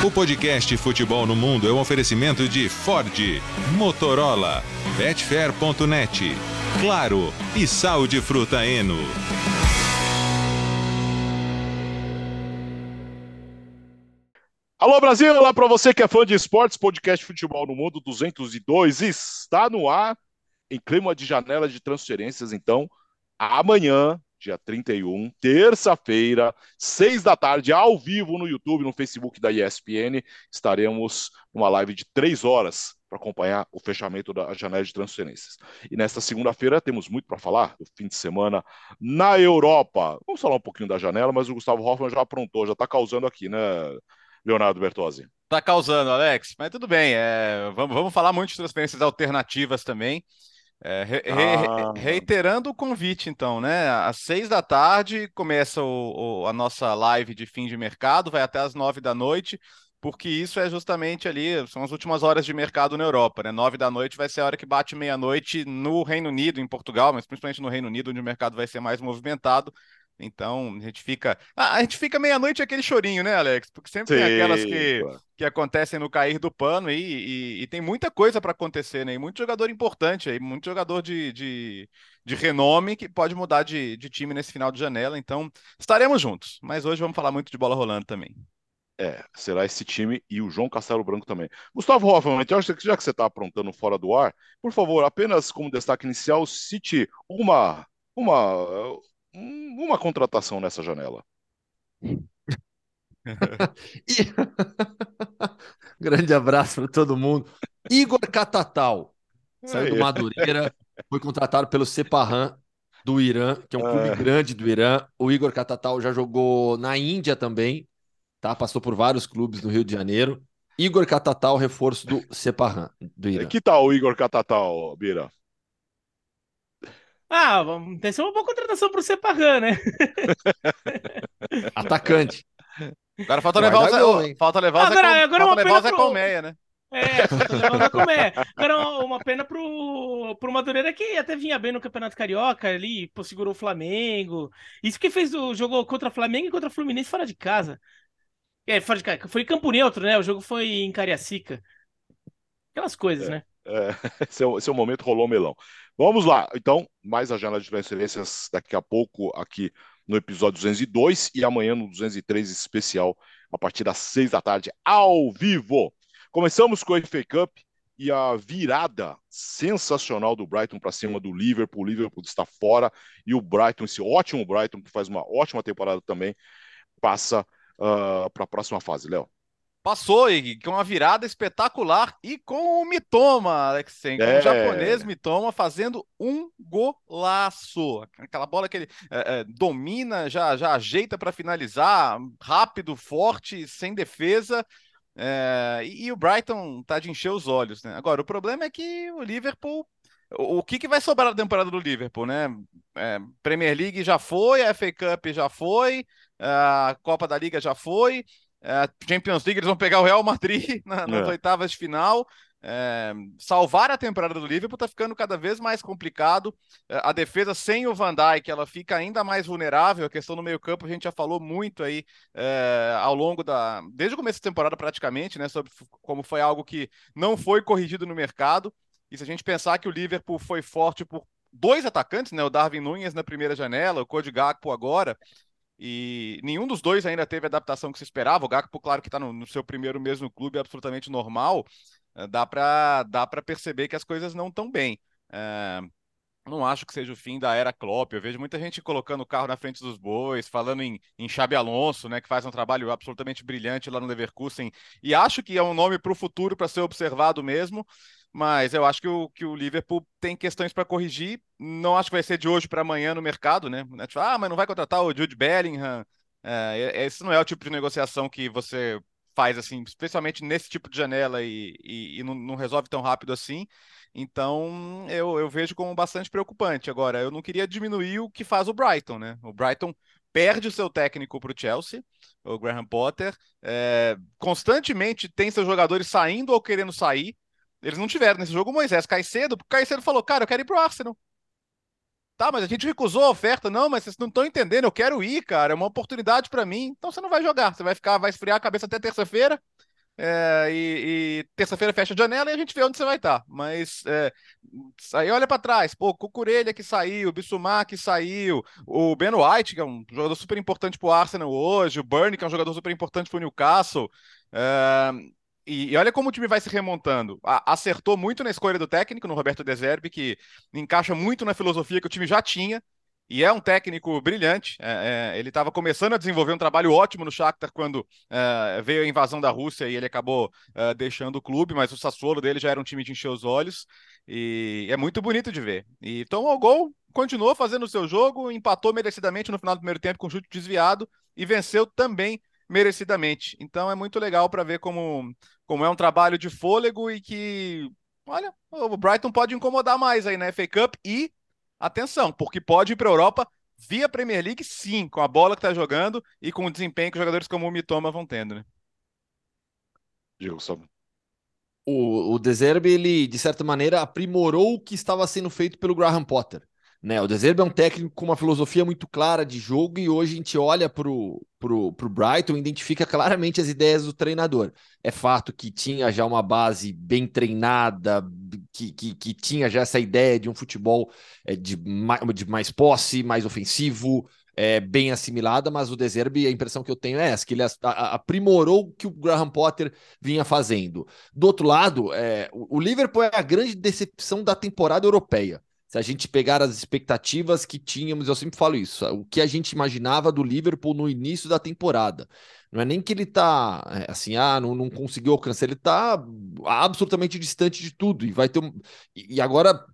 O podcast Futebol no Mundo é um oferecimento de Ford, Motorola, Betfair.net, Claro e Sal de Fruta Eno. Alô Brasil, olá para você que é fã de esportes, podcast Futebol no Mundo 202 está no ar em clima de janela de transferências, então amanhã, dia 31, terça-feira, seis da tarde, ao vivo no YouTube, no Facebook da ESPN, estaremos numa live de três horas para acompanhar o fechamento da janela de transferências. E nesta segunda-feira temos muito para falar do fim de semana na Europa. Vamos falar um pouquinho da janela, mas o Gustavo Hoffman já aprontou, já está causando aqui, né, Leonardo Bertozzi? Tá causando, Alex, mas tudo bem. É, vamos, vamos falar muito de transferências alternativas também. É, re, ah. reiterando o convite, então, né? Às seis da tarde começa o, o, a nossa live de fim de mercado, vai até às nove da noite, porque isso é justamente ali, são as últimas horas de mercado na Europa, né? Nove da noite vai ser a hora que bate meia-noite no Reino Unido, em Portugal, mas principalmente no Reino Unido, onde o mercado vai ser mais movimentado. Então, a gente fica. Ah, a gente fica meia-noite aquele chorinho, né, Alex? Porque sempre Sim, tem aquelas que, que acontecem no cair do pano e, e, e tem muita coisa para acontecer, né? E muito jogador importante aí, muito jogador de, de, de renome que pode mudar de, de time nesse final de janela. Então, estaremos juntos. Mas hoje vamos falar muito de bola rolando também. É, será esse time e o João Castelo Branco também. Gustavo Hoffman, então, já que você está aprontando fora do ar, por favor, apenas como destaque inicial, cite uma, uma uma contratação nessa janela. e... Grande abraço para todo mundo. Igor Catatal saiu do Madureira, foi contratado pelo Sepahan do Irã, que é um clube é. grande do Irã. O Igor Catatal já jogou na Índia também, tá? Passou por vários clubes no Rio de Janeiro. Igor Catatal, reforço do Sepahan do Irã. Que tal o Igor Catatal, Bira? Ah, vamos ter uma boa contratação pro Separran, né? Atacante. Agora falta levar, o, falta levar agora, Zé, agora falta levar o Zé pro... Colmeia, né? É, falta levar o Zé Colmeia. Agora uma pena pro, pro Madureira que até vinha bem no Campeonato Carioca ali, pô, segurou o Flamengo. Isso que fez o jogou contra o Flamengo e contra o Fluminense fora de casa. É, fora de casa. Foi em Campo Neutro, né? O jogo foi em Cariacica. Aquelas coisas, é, né? É, é, é o momento rolou melão. Vamos lá, então, mais a janela de transferências daqui a pouco aqui no episódio 202 e amanhã no 203 especial a partir das 6 da tarde ao vivo. Começamos com a FA Cup e a virada sensacional do Brighton para cima do Liverpool. O Liverpool está fora e o Brighton, esse ótimo Brighton que faz uma ótima temporada também, passa uh, para a próxima fase, Léo. Passou e com uma virada espetacular e com o Mitoma, Alexei, é. o japonês Mitoma fazendo um golaço. Aquela bola que ele é, é, domina, já, já ajeita para finalizar, rápido, forte, sem defesa. É, e, e, o Brighton tá de encher os olhos, né? Agora, o problema é que o Liverpool. O, o que, que vai sobrar da temporada do Liverpool, né? É, Premier League já foi, a FA Cup já foi, a Copa da Liga já foi. É, Champions League, eles vão pegar o Real Madrid na, nas é. oitavas de final. É, salvar a temporada do Liverpool está ficando cada vez mais complicado. É, a defesa sem o Van Dijk ela fica ainda mais vulnerável. A questão do meio campo a gente já falou muito aí é, ao longo da desde o começo da temporada praticamente, né, sobre como foi algo que não foi corrigido no mercado. E se a gente pensar que o Liverpool foi forte por dois atacantes, né, o Darwin Nunes na primeira janela, o Cody Gakpo agora, e nenhum dos dois ainda teve a adaptação que se esperava. O Gakpo, claro que está no, no, seu primeiro mês no clube, é absolutamente normal. Eh, dá para dá perceber que as coisas não estão bem. É, não acho que seja o fim da era Klopp. Eu vejo muita gente colocando o carro na frente dos bois, falando em, em Xabi Alonso, né, que faz um trabalho absolutamente brilhante lá no Leverkusen. E acho que é um nome para o futuro para ser observado mesmo mas eu acho que o, que o Liverpool tem questões para corrigir. Não acho que vai ser de hoje para amanhã no mercado, né? Tipo, ah, mas não vai contratar o Jude Bellingham. É, esse não é o tipo de negociação que você faz assim, especialmente nesse tipo de janela e, e, e não, não, resolve tão rápido assim. Então eu, eu vejo como bastante preocupante. Agora, eu não queria diminuir o que faz o Brighton, né? O Brighton perde o seu técnico para o Chelsea, o Graham Potter, é, constantemente tem seus jogadores saindo ou querendo sair. Eles não tiveram nesse jogo o Moisés Caicedo, porque o Caicedo falou, cara, eu quero ir pro Arsenal. Tá, mas a gente recusou a oferta. Não, mas vocês não estão entendendo. Eu quero ir, cara. É uma oportunidade para mim. Então você não vai jogar. Você vai ficar, vai esfriar a cabeça até terça-feira. É, e, e terça-feira fecha a janela e a gente vê onde você vai estar. Tá. Mas é, aí olha para trás, pô, Cucurelha que saiu, Bissumar que saiu, o Ben White, que é um jogador super importante para o Arsenal hoje, o Burnley, que é um jogador super importante para o Newcastle. É, e, olha como o time vai se remontando. Acertou muito na escolha do técnico, no Roberto Deserbi, que encaixa muito na filosofia que o time já tinha. E é um técnico brilhante. É, é, ele estava começando a desenvolver um trabalho ótimo no Shakhtar quando é, veio a invasão da Rússia e ele acabou é, deixando o clube, mas o Sassuolo dele já era um time de encher os olhos. E é muito bonito de ver. E tomou o gol, continuou fazendo o seu jogo, empatou merecidamente no final do primeiro tempo com chute desviado e venceu também merecidamente. Então é muito legal para ver como, como é um trabalho de fôlego e que, olha, o Brighton pode incomodar mais aí na FA Cup e atenção, porque pode ir para a Europa via Premier League, sim, com a bola que está jogando e com o desempenho que jogadores como o Mitoma vão tendo, né? Diego, sobre. O, o Deserbe, ele, de certa maneira, aprimorou o que estava sendo feito pelo Graham Potter. Né? O Deserbe é um técnico com uma filosofia muito clara de jogo e hoje a gente olha para o Brighton e identifica claramente as ideias do treinador. É fato que tinha já uma base bem treinada, que, que, que tinha já essa ideia de um futebol é, de, mais, de mais posse, mais ofensivo, é, bem assimilada, mas o Deserbe, a impressão que eu tenho é essa, que ele aprimorou o que o Graham Potter vinha fazendo. Do outro lado, é, o Liverpool é a grande decepção da temporada europeia se a gente pegar as expectativas que tínhamos, eu sempre falo isso, o que a gente imaginava do Liverpool no início da temporada. Não é nem que ele tá é, assim, ah, não, não conseguiu alcançar, ele tá absolutamente distante de tudo e vai ter um. E agora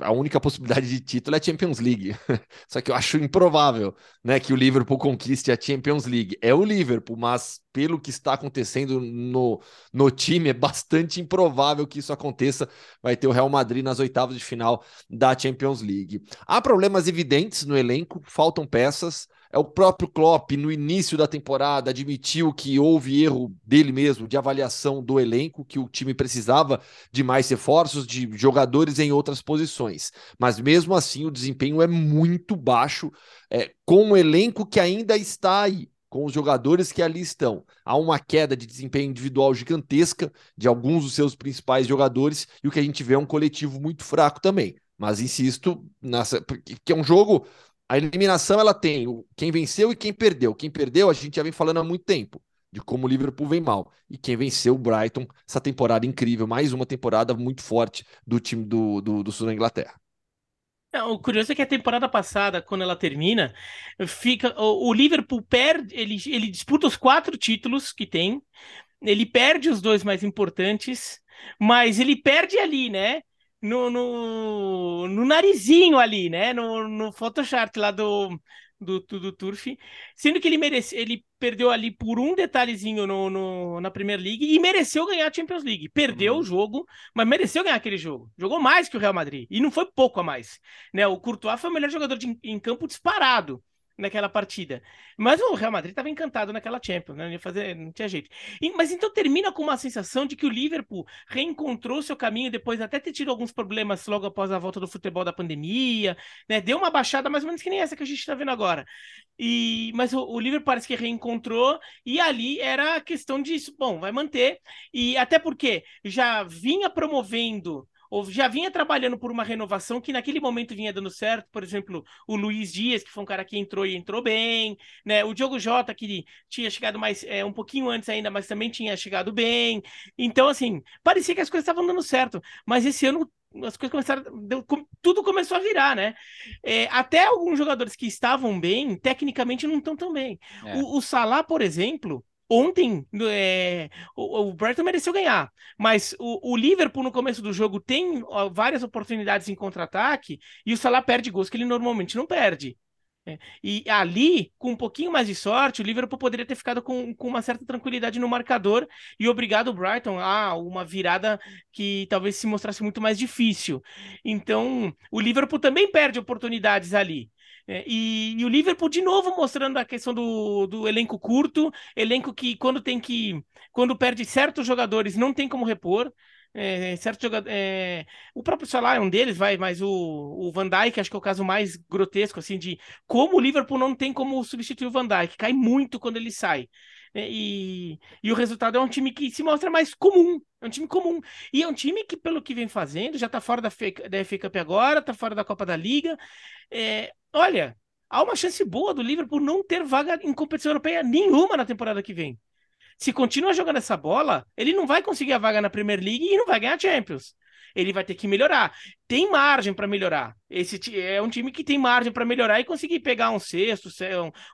a única possibilidade de título é a Champions League. Só que eu acho improvável, né, que o Liverpool conquiste a Champions League. É o Liverpool, mas pelo que está acontecendo no, no time, é bastante improvável que isso aconteça. Vai ter o Real Madrid nas oitavas de final da Champions League. Há problemas evidentes no elenco, faltam peças. É o próprio Klopp, no início da temporada, admitiu que houve erro dele mesmo de avaliação do elenco, que o time precisava de mais reforços, de jogadores em outras posições. Mas mesmo assim, o desempenho é muito baixo, é, com o elenco que ainda está aí com os jogadores que ali estão. Há uma queda de desempenho individual gigantesca de alguns dos seus principais jogadores e o que a gente vê é um coletivo muito fraco também. Mas insisto, nessa, que é um jogo a eliminação ela tem quem venceu e quem perdeu. Quem perdeu, a gente já vem falando há muito tempo de como o Liverpool vem mal. E quem venceu o Brighton, essa temporada incrível, mais uma temporada muito forte do time do, do, do sul da Inglaterra. o curioso é que a temporada passada, quando ela termina, fica o, o, Liverpool perde, ele, ele disputa os quatro títulos que tem, ele perde os dois mais importantes, mas ele perde ali, né? No, no, no narizinho ali, né? No, no Photoshop lá do, do, do, do Turf, sendo que ele merece, ele perdeu ali por um detalhezinho no, no, na Premier League e mereceu ganhar a Champions League. Perdeu uhum. o jogo, mas mereceu ganhar aquele jogo. Jogou mais que o Real Madrid e não foi pouco a mais, né? O Courtois foi o melhor jogador de, em campo disparado naquela partida. Mas o Real Madrid estava encantado naquela Champions, né? Não, ia fazer, não tinha jeito. E, mas então termina com uma sensação de que o Liverpool reencontrou seu caminho depois até ter tido alguns problemas logo após a volta do futebol da pandemia, né? Deu uma baixada mais ou menos que nem essa que a gente está vendo agora. E, mas o, o Liverpool parece que reencontrou e ali era a questão disso. Bom, vai manter. E até porque já vinha promovendo ou já vinha trabalhando por uma renovação que naquele momento vinha dando certo, por exemplo, o Luiz Dias, que foi um cara que entrou e entrou bem, né? O Diogo Jota, que tinha chegado mais é, um pouquinho antes ainda, mas também tinha chegado bem. Então, assim, parecia que as coisas estavam dando certo, mas esse ano as coisas começaram, deu, tudo começou a virar, né? É, até alguns jogadores que estavam bem, tecnicamente não estão tão bem. É. O, o Salah, por exemplo, Ontem, é, o, o, Brighton mereceu ganhar, mas o, o, Liverpool no começo do jogo tem ó, várias oportunidades em contra-ataque e o Salah perde gols que ele normalmente não perde. É, e ali, com um pouquinho mais de sorte, o Liverpool poderia ter ficado com, com uma certa tranquilidade no marcador e obrigado o Brighton a uma virada que talvez se mostrasse muito mais difícil. Então, o Liverpool também perde oportunidades ali. É, e, e, o Liverpool de novo mostrando a questão do, do elenco curto, elenco que quando tem que quando perde certos jogadores não tem como repor. É, certo jogador, é, o próprio Salah é um deles, vai, mas o, o Van Dijk acho que é o caso mais grotesco, assim, de como o Liverpool não tem como substituir o Van Dijk, cai muito quando ele sai. É, e, e o resultado é um time que se mostra mais comum. É um time comum. E é um time que, pelo que vem fazendo, já está fora da, da FA Cup agora, está fora da Copa da Liga. É, olha, há uma chance boa do Liverpool não ter vaga em competição europeia nenhuma na temporada que vem. Se continua jogando essa bola, ele não vai conseguir a vaga na Premier League e não vai ganhar Champions ele vai ter que melhorar. Tem margem para melhorar. Esse é um time que tem margem para melhorar e conseguir pegar um sexto,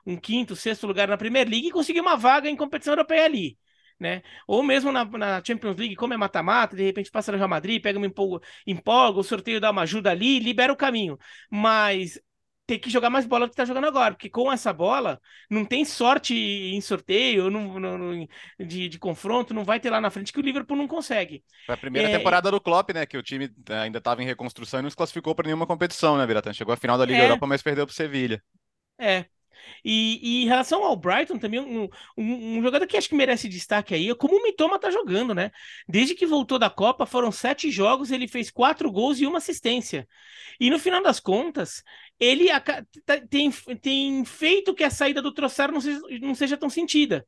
um, quinto, sexto lugar na Premier League e conseguir uma vaga em competição europeia ali. Né? Ou mesmo na, na Champions League, como é mata-mata, de repente passa no Real Madrid, pega uma empolga, empolga, o sorteio dá uma ajuda ali, libera o caminho. Mas ter que jogar mais bola do que tá jogando agora, porque com essa bola não tem sorte em sorteio, no, no, de, de, confronto, não vai ter lá na frente que o Liverpool não consegue. Foi a primeira é... temporada do Klopp, né, que o time ainda estava em reconstrução e não se classificou para nenhuma competição, né, Biratan? Chegou à final da Liga é... Europa, mas perdeu para o Sevilha. É, e, e, em relação ao Brighton, também um, um, um, jogador que acho que merece destaque aí é como o Mitoma tá jogando, né? Desde que voltou da Copa, foram sete jogos, ele fez quatro gols e uma assistência. E no final das contas, ele tá, tem, tem feito que a saída do Trossard não seja, não seja tão sentida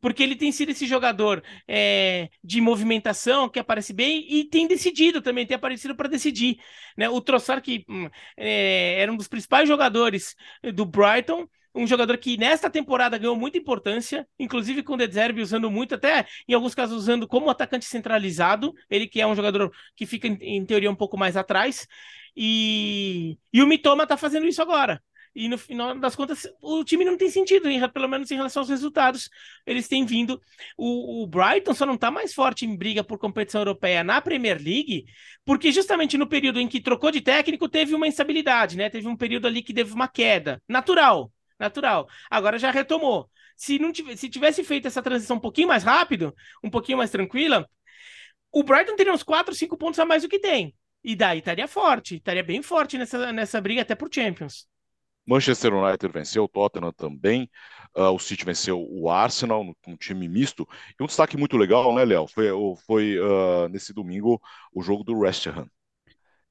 porque ele tem sido esse jogador é, de movimentação que aparece bem e tem decidido também, tem aparecido para decidir. Né? O Trossard, que hum, é, era um dos principais jogadores do Brighton, um jogador que nesta temporada ganhou muita importância, inclusive com o De Zerbi usando muito, até em alguns casos usando como atacante centralizado, ele que é um jogador que fica em, teoria um pouco mais atrás, e, e o Mitoma está fazendo isso agora. E no final das contas, o time não tem sentido, pelo menos em relação aos resultados. Eles têm vindo. O, o Brighton só não está mais forte em briga por competição europeia na Premier League, porque justamente no período em que trocou de técnico, teve uma instabilidade, né? Teve um período ali que teve uma queda. Natural natural. Agora já retomou. Se não tivesse, se tivesse feito essa transição um pouquinho mais rápido, um pouquinho mais tranquila, o Brighton teria uns 4, 5 pontos a mais do que tem. E daí estaria forte, estaria bem forte nessa, nessa briga até por Champions. Manchester United venceu, o Tottenham também, uh, o City venceu o Arsenal, com um time misto. E um destaque muito legal, né, Léo? Foi, foi uh, nesse domingo o jogo do West Ham.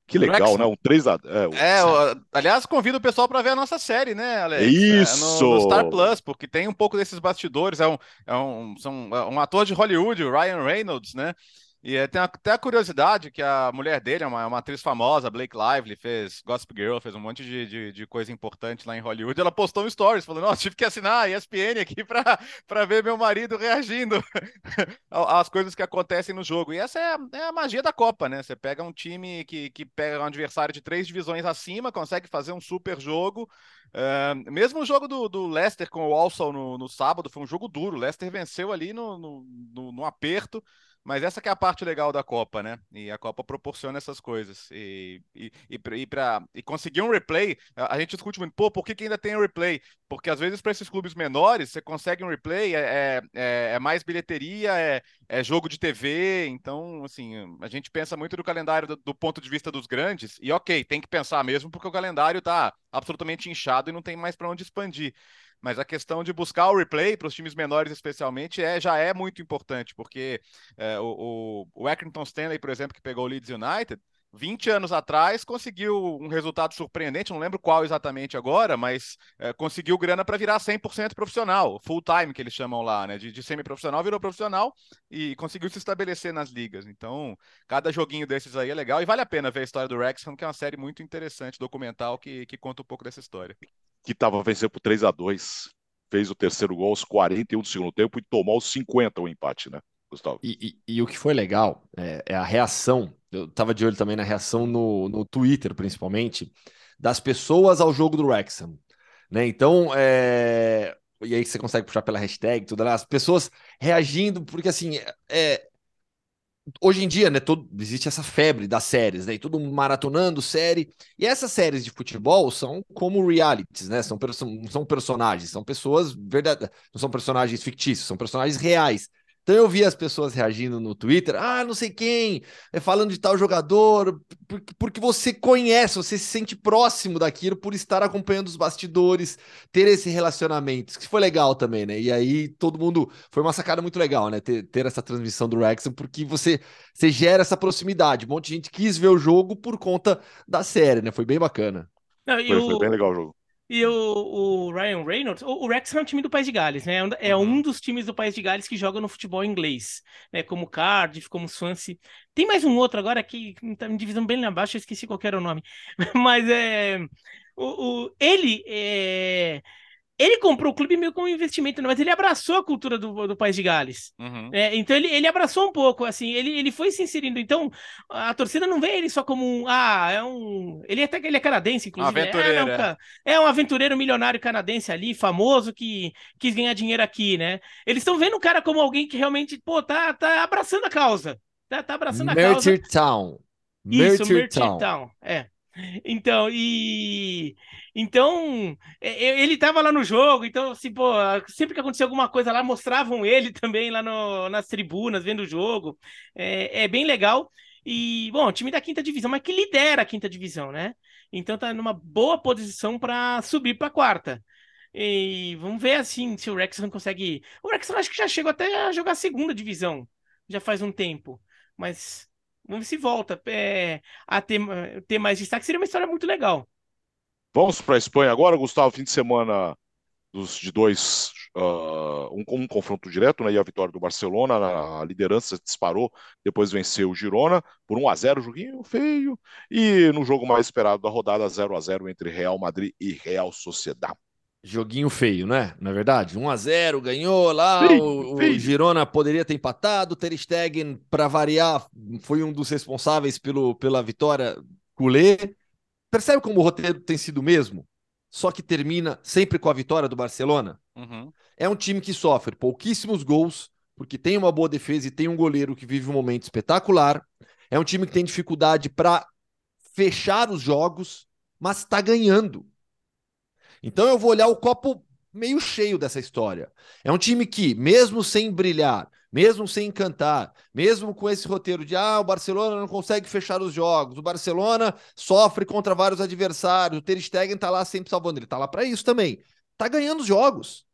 Que legal, né? Um 3x. É, é aliás, convido o pessoal para ver a nossa série, né, Alex? Isso! É, no, no, Star Plus, porque tem um pouco desses bastidores. É um, é um, são, é um ator de Hollywood, o Ryan Reynolds, né? E é, tem até a curiosidade que a mulher dele é uma, é uma, atriz famosa, Blake Lively, fez Gossip Girl, fez um monte de, de, de, coisa importante lá em Hollywood. Ela postou um stories falando: Nossa, tive que assinar a ESPN aqui para ver meu marido reagindo às coisas que acontecem no jogo. E essa é a, é a, magia da Copa, né? Você pega um time que, que pega um adversário de três divisões acima, consegue fazer um super jogo. Uh, mesmo o jogo do, do Leicester com o Walsall no, no sábado foi um jogo duro. O Leicester venceu ali no, no, no aperto. Mas essa que é a parte legal da Copa, né? E a Copa proporciona essas coisas. E, e, e, e, pra, e conseguir um replay, a, gente discute muito, pô, por que, que ainda tem um replay? Porque às vezes para esses clubes menores, você consegue um replay, é, é, é, é mais bilheteria, é, é, jogo de TV. Então, assim, a gente pensa muito do calendário do, do, ponto de vista dos grandes. E ok, tem que pensar mesmo, porque o calendário tá absolutamente inchado e não tem mais para onde expandir. Mas a questão de buscar o replay para os times menores, especialmente, é, já é muito importante, porque é, o, o, Stanley, por exemplo, que pegou o Leeds United, 20 anos atrás conseguiu um resultado surpreendente, não lembro qual exatamente agora, mas é, conseguiu grana para virar 100% profissional, full time que eles chamam lá, né? De, de semi-profissional virou profissional e conseguiu se estabelecer nas ligas. Então, cada joguinho desses aí é legal e vale a pena ver a história do Wrexham, que é uma série muito interessante, documental, que, que conta um pouco dessa história que estava vencendo por 3 a 2 fez o terceiro gol aos 41 do segundo tempo e tomou aos 50 o empate, né, Gustavo? E, e, e o que foi legal é, é, a reação, eu estava de olho também na reação no, no Twitter, principalmente, das pessoas ao jogo do Wrexham. Né? Então, é... e aí você consegue puxar pela hashtag, tudo lá, as pessoas reagindo, porque assim, é, hoje em dia, né, todo, existe essa febre das séries, né, todo mundo maratonando série, e essas séries de futebol são como realities, né, são, são, são personagens, são pessoas verdadeiras, não são personagens fictícios, são personagens reais, Então eu vi as pessoas reagindo no Twitter, ah, não sei quem, é falando de tal jogador, porque você conhece, você se sente próximo daquilo por estar acompanhando os bastidores, ter esse relacionamento, isso que foi legal também, né? E aí todo mundo, foi uma sacada muito legal, né? Ter, ter essa transmissão do Wrexham, porque você, você gera essa proximidade. Um monte de gente quis ver o jogo por conta da série, né? Foi bem bacana. Não, foi, o... foi bem legal o jogo. E o, o, Ryan Reynolds, o, o Rex é um time do País de Gales, né? É um uhum. dos times do País de Gales que joga no futebol inglês, né? Como Cardiff, como Swansea. Tem mais um outro agora que tá em divisão bem lá embaixo, eu esqueci qual era o nome. Mas é. O, o, ele é, ele comprou o clube meio como investimento, né? mas ele abraçou a cultura do, do País de Gales. Uhum. É, então ele, ele abraçou um pouco, assim, ele, ele foi se inserindo. Então a torcida não vê ele só como um. Ah, é um. Ele até que ele é canadense, inclusive. Aventureiro, é, não, é um aventureiro milionário canadense ali, famoso, que quis ganhar dinheiro aqui, né? Eles estão vendo o cara como alguém que realmente, pô, tá, tá abraçando a causa. Tá, tá abraçando a Mertir causa. Town. Isso, Mertir Town. Town. É. Então, e. Então, ele estava lá no jogo, então, assim, pô, sempre que acontecia alguma coisa lá, mostravam ele também lá no, nas tribunas, vendo o jogo. É, é, bem legal. E, bom, time da quinta divisão, mas que lidera a quinta divisão, né? Então tá numa boa posição para subir para quarta. E vamos ver, assim, se o Wrexham consegue. O Wrexham acho que já chegou até a jogar a segunda divisão, já faz um tempo. Mas Vamos se volta é, a ter, ter mais destaque. Seria uma história muito legal. Vamos para a Espanha agora, Gustavo. Fim de semana dos, de dois, uh, um, um, confronto direto, né? E a vitória do Barcelona, a liderança disparou, depois venceu o Girona por 1 a 0 joguinho feio. E no jogo mais esperado da rodada, 0 a 0 entre Real Madrid e Real Sociedad. Joguinho feio, né? Na é verdade, 1 a 0 ganhou lá. Feio, o, feio. o, Girona poderia ter empatado. Ter Stegen, para variar, foi um dos responsáveis pelo, pela vitória culé. Percebe como o roteiro tem sido o mesmo? Só que termina sempre com a vitória do Barcelona. Uhum. É um time que sofre pouquíssimos gols, porque tem uma boa defesa e tem um goleiro que vive um momento espetacular. É um time que tem dificuldade para fechar os jogos, mas está ganhando. Então eu vou olhar o copo meio cheio dessa história. É um time que, mesmo sem brilhar, mesmo sem encantar, mesmo com esse roteiro de ah, o Barcelona não consegue fechar os jogos, o Barcelona sofre contra vários adversários, o Ter Stegen tá lá sempre salvando, ele tá lá para isso também. Tá ganhando os jogos.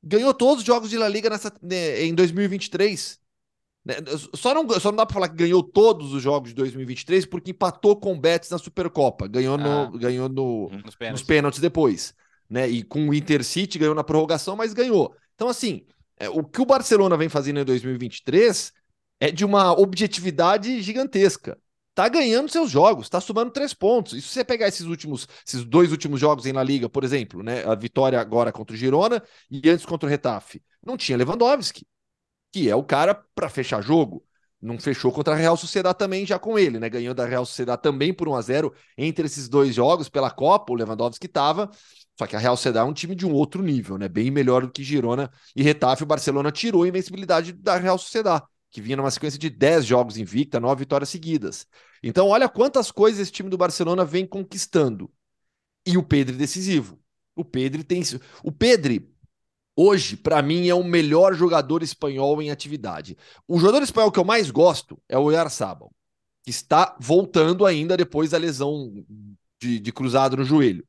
Ganhou todos os jogos de La Liga nessa, né, em 2023. Né, só não, só não dá para falar que ganhou todos os jogos de 2023 porque empatou com o Betis na Supercopa. Ganhou, no, ah, ganhou no, nos, pênaltis. nos pênaltis depois. Né? E com o Intercity ganhou na prorrogação, mas ganhou. Então, assim, é, o que o Barcelona vem fazendo em 2023 é de uma objetividade gigantesca. Tá ganhando seus jogos, tá somando três pontos. E se você pegar esses últimos, esses dois últimos jogos em La Liga, por exemplo, né? A vitória agora contra o Girona e antes contra o Retafe, não tinha Lewandowski que é o cara para fechar jogo. Não fechou contra a Real Sociedade também, já com ele, né? Ganhou da Real Sociedade também por 1 a 0 entre esses dois jogos pela Copa, o Lewandowski estava. Só que a Real Sociedade é um time de um outro nível, né? Bem melhor do que Girona e Retafe. O Barcelona tirou a invencibilidade da Real Sociedade, que vinha numa sequência de 10 jogos invicta, 9 vitórias seguidas. Então, olha quantas coisas esse time do Barcelona vem conquistando. E o Pedro decisivo. O Pedro tem. O Pedro hoje, para mim, é o melhor jogador espanhol em atividade. O jogador espanhol que eu mais gosto é o Oyarzabal, que está voltando ainda depois da lesão de, de cruzado no joelho.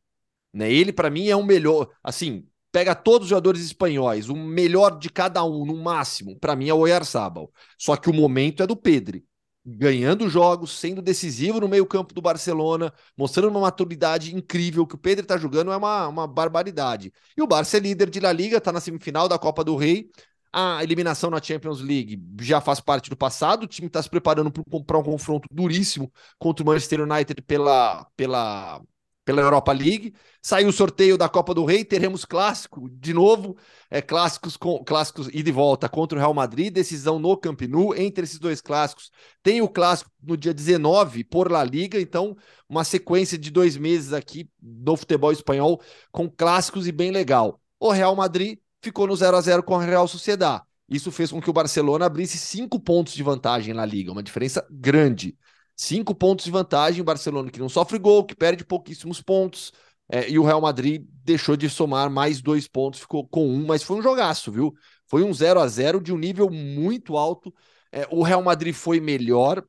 Né? Ele, para mim, é o melhor. Assim, pega todos os jogadores espanhóis, o melhor de cada um, no máximo, para mim é o Oyarzabal. Só que o momento é do Pedro ganhando jogos, sendo decisivo no meio-campo do Barcelona, mostrando uma maturidade incrível que o Pedro está jogando é uma, uma barbaridade. E o Barça é líder de La Liga, está na semifinal da Copa do Rei. A eliminação na Champions League já faz parte do passado. O time está se preparando para um confronto duríssimo contra o Manchester United pela, pela pela Europa League. Saiu o sorteio da Copa do Rei, teremos clássico de novo, é, clássicos com clássicos e de volta contra o Real Madrid, decisão no Camp Nou. Entre esses dois clássicos, tem o clássico no dia 19 por La Liga, então uma sequência de dois meses aqui no futebol espanhol com clássicos e bem legal. O Real Madrid ficou no 0 a 0 com a Real Sociedad. Isso fez com que o Barcelona abrisse cinco pontos de vantagem na liga, uma diferença grande. Cinco pontos de vantagem, o Barcelona que não sofre gol, que perde pouquíssimos pontos. É, e o Real Madrid deixou de somar mais dois pontos, ficou com um, mas foi um jogaço, viu? Foi um 0 a 0 de um nível muito alto. É, o Real Madrid foi melhor,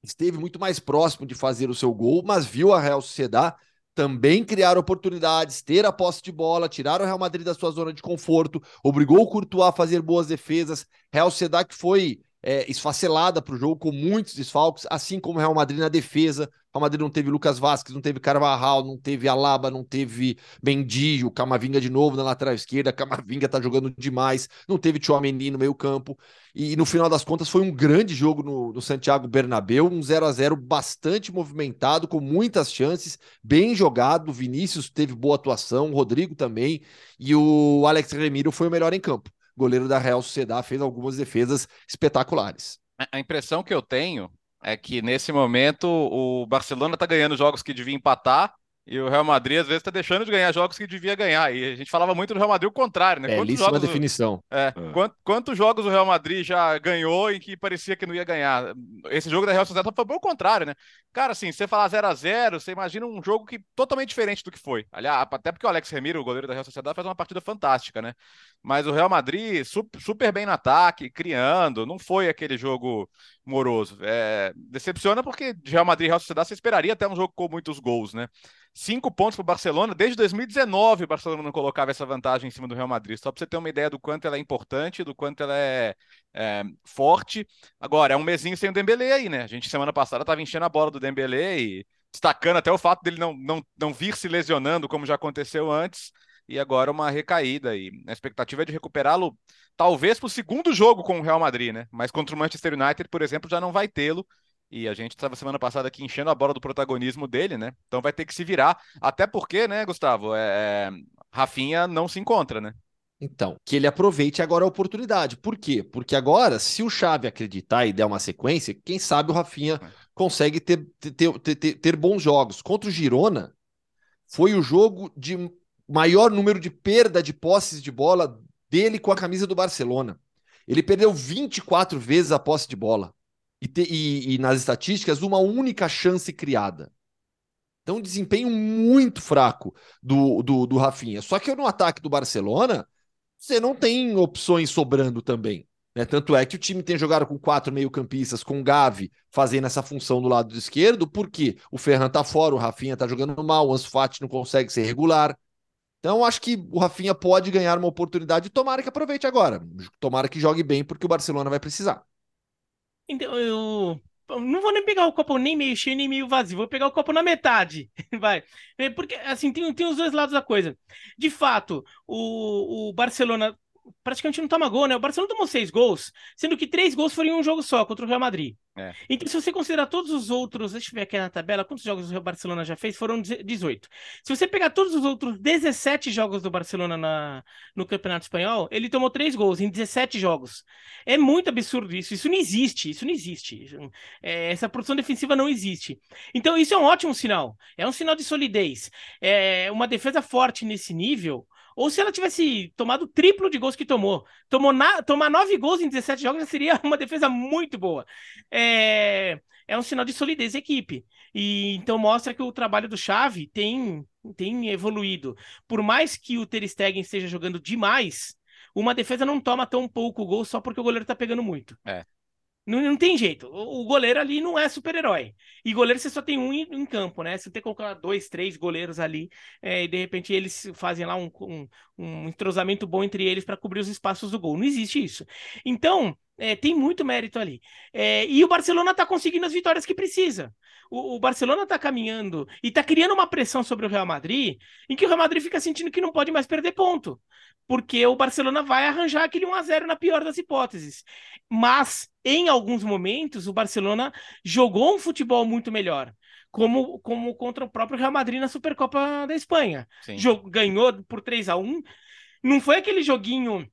esteve muito mais próximo de fazer o seu gol, mas viu a Real Sociedade também criar oportunidades, ter a posse de bola, tirar o Real Madrid da sua zona de conforto, obrigou o Courtois a fazer boas defesas. Real Sociedade que foi é, esfacelada para o jogo, com muitos desfalques, assim como o Real Madrid na defesa. O Real Madrid não teve Lucas Vasquez, não teve Carvajal, não teve Alaba, não teve Mendy, o Camavinga de novo na lateral esquerda, Camavinga tá jogando demais, não teve Tchouameni no meio campo, e, no final das contas foi um grande jogo no, no Santiago Bernabéu, um 0 a 0 bastante movimentado, com muitas chances, bem jogado, Vinícius teve boa atuação, o Rodrigo também, e o Alex Remiro foi o melhor em campo goleiro da Real Sociedade, fez algumas defesas espetaculares. A impressão que eu tenho é que nesse momento o Barcelona está ganhando jogos que devia empatar e o Real Madrid, às vezes, está deixando de ganhar jogos que devia ganhar. E a gente falava muito do Real Madrid o contrário, né? Belíssima jogos, definição. É, é. Quantos, quantos, jogos o Real Madrid já ganhou em que parecia que não ia ganhar? Esse jogo da Real Sociedade foi o contrário, né? Cara, assim, você falar 0 a 0 você imagina um jogo que totalmente diferente do que foi. Aliás, até porque o Alex Remiro, o goleiro da Real Sociedade, faz uma partida fantástica, né? Mas o Real Madrid, super bem no ataque, criando, não foi aquele jogo moroso. É, decepciona porque Real Madrid e Real Sociedade você esperaria até um jogo com muitos gols, né? Cinco pontos para o Barcelona. Desde 2019 o Barcelona não colocava essa vantagem em cima do Real Madrid. Só para você ter uma ideia do quanto ela é importante, do quanto ela é, é forte. Agora, é um mesinho sem o Dembélé aí, né? A gente semana passada estava enchendo a bola do Dembélé e destacando até o fato dele não, não, não vir se lesionando como já aconteceu antes. E agora uma recaída. E a expectativa é de recuperá-lo talvez para o segundo jogo com o Real Madrid, né? Mas contra o Manchester United, por exemplo, já não vai tê-lo. E a gente estava semana passada aqui enchendo a bola do protagonismo dele, né? Então vai ter que se virar. Até porque, né, Gustavo? É... é Rafinha não se encontra, né? Então, que ele aproveite agora a oportunidade. Por quê? Porque agora, se o Xavi acreditar e der uma sequência, quem sabe o Rafinha é. consegue ter, ter, ter, ter, ter bons jogos. Contra o Girona, foi o jogo de maior número de perda de posses de bola dele com a camisa do Barcelona. Ele perdeu 24 vezes a posse de bola e, te, e, e nas estatísticas, uma única chance criada. Então, um desempenho muito fraco do, do, do Rafinha. Só que no ataque do Barcelona, você não tem opções sobrando também. Né? Tanto é que o time tem jogado com quatro meio-campistas, com o Gavi fazendo essa função do lado esquerdo, porque o Ferran tá fora, o Rafinha tá jogando mal, o Ansu Fati não consegue ser regular. Então, acho que o Rafinha pode ganhar uma oportunidade. Tomara que aproveite agora. Tomara que jogue bem, porque o Barcelona vai precisar. Então, eu não vou nem pegar o copo nem meio cheio nem meio vazio, vou pegar o copo na metade, vai. É, porque, assim, tem, tem os dois lados da coisa. De fato, o, o Barcelona praticamente não toma gol, né? O Barcelona tomou seis gols, sendo que três gols foram em um jogo só contra o Real Madrid. É. Então, se você considerar todos os outros, deixa eu ver aqui na tabela, quantos jogos o Barcelona já fez? Foram 18. Se você pegar todos os outros 17 jogos do Barcelona na, no Campeonato Espanhol, ele tomou três gols em 17 jogos. É muito absurdo isso. Isso não existe. Isso não existe. É, essa produção defensiva não existe. Então, isso é um ótimo sinal. É um sinal de solidez. É uma defesa forte nesse nível ou se ela tivesse tomado o triplo de gols que tomou. Tomou na, tomar nove gols em 17 jogos já seria uma defesa muito boa. É, é um sinal de solidez da equipe. E então mostra que o trabalho do Xavi tem, tem evoluído. Por mais que o Ter Stegen esteja jogando demais, uma defesa não toma tão pouco gol só porque o goleiro tá pegando muito. É. Não, não tem jeito. O, goleiro ali não é super-herói. E goleiro você só tem um em, em, campo, né? Você tem que colocar dois, três goleiros ali é, e de repente eles fazem lá um, um, um entrosamento bom entre eles para cobrir os espaços do gol. Não existe isso. Então, é, tem muito mérito ali. É, e o Barcelona está conseguindo as vitórias que precisa. O, o Barcelona está caminhando e está criando uma pressão sobre o Real Madrid, em que o Real Madrid fica sentindo que não pode mais perder ponto. Porque o Barcelona vai arranjar aquele 1 a 0 na pior das hipóteses. Mas, em alguns momentos, o Barcelona jogou um futebol muito melhor como, como contra o próprio Real Madrid na Supercopa da Espanha. ganhou por 3 a 1 Não foi aquele joguinho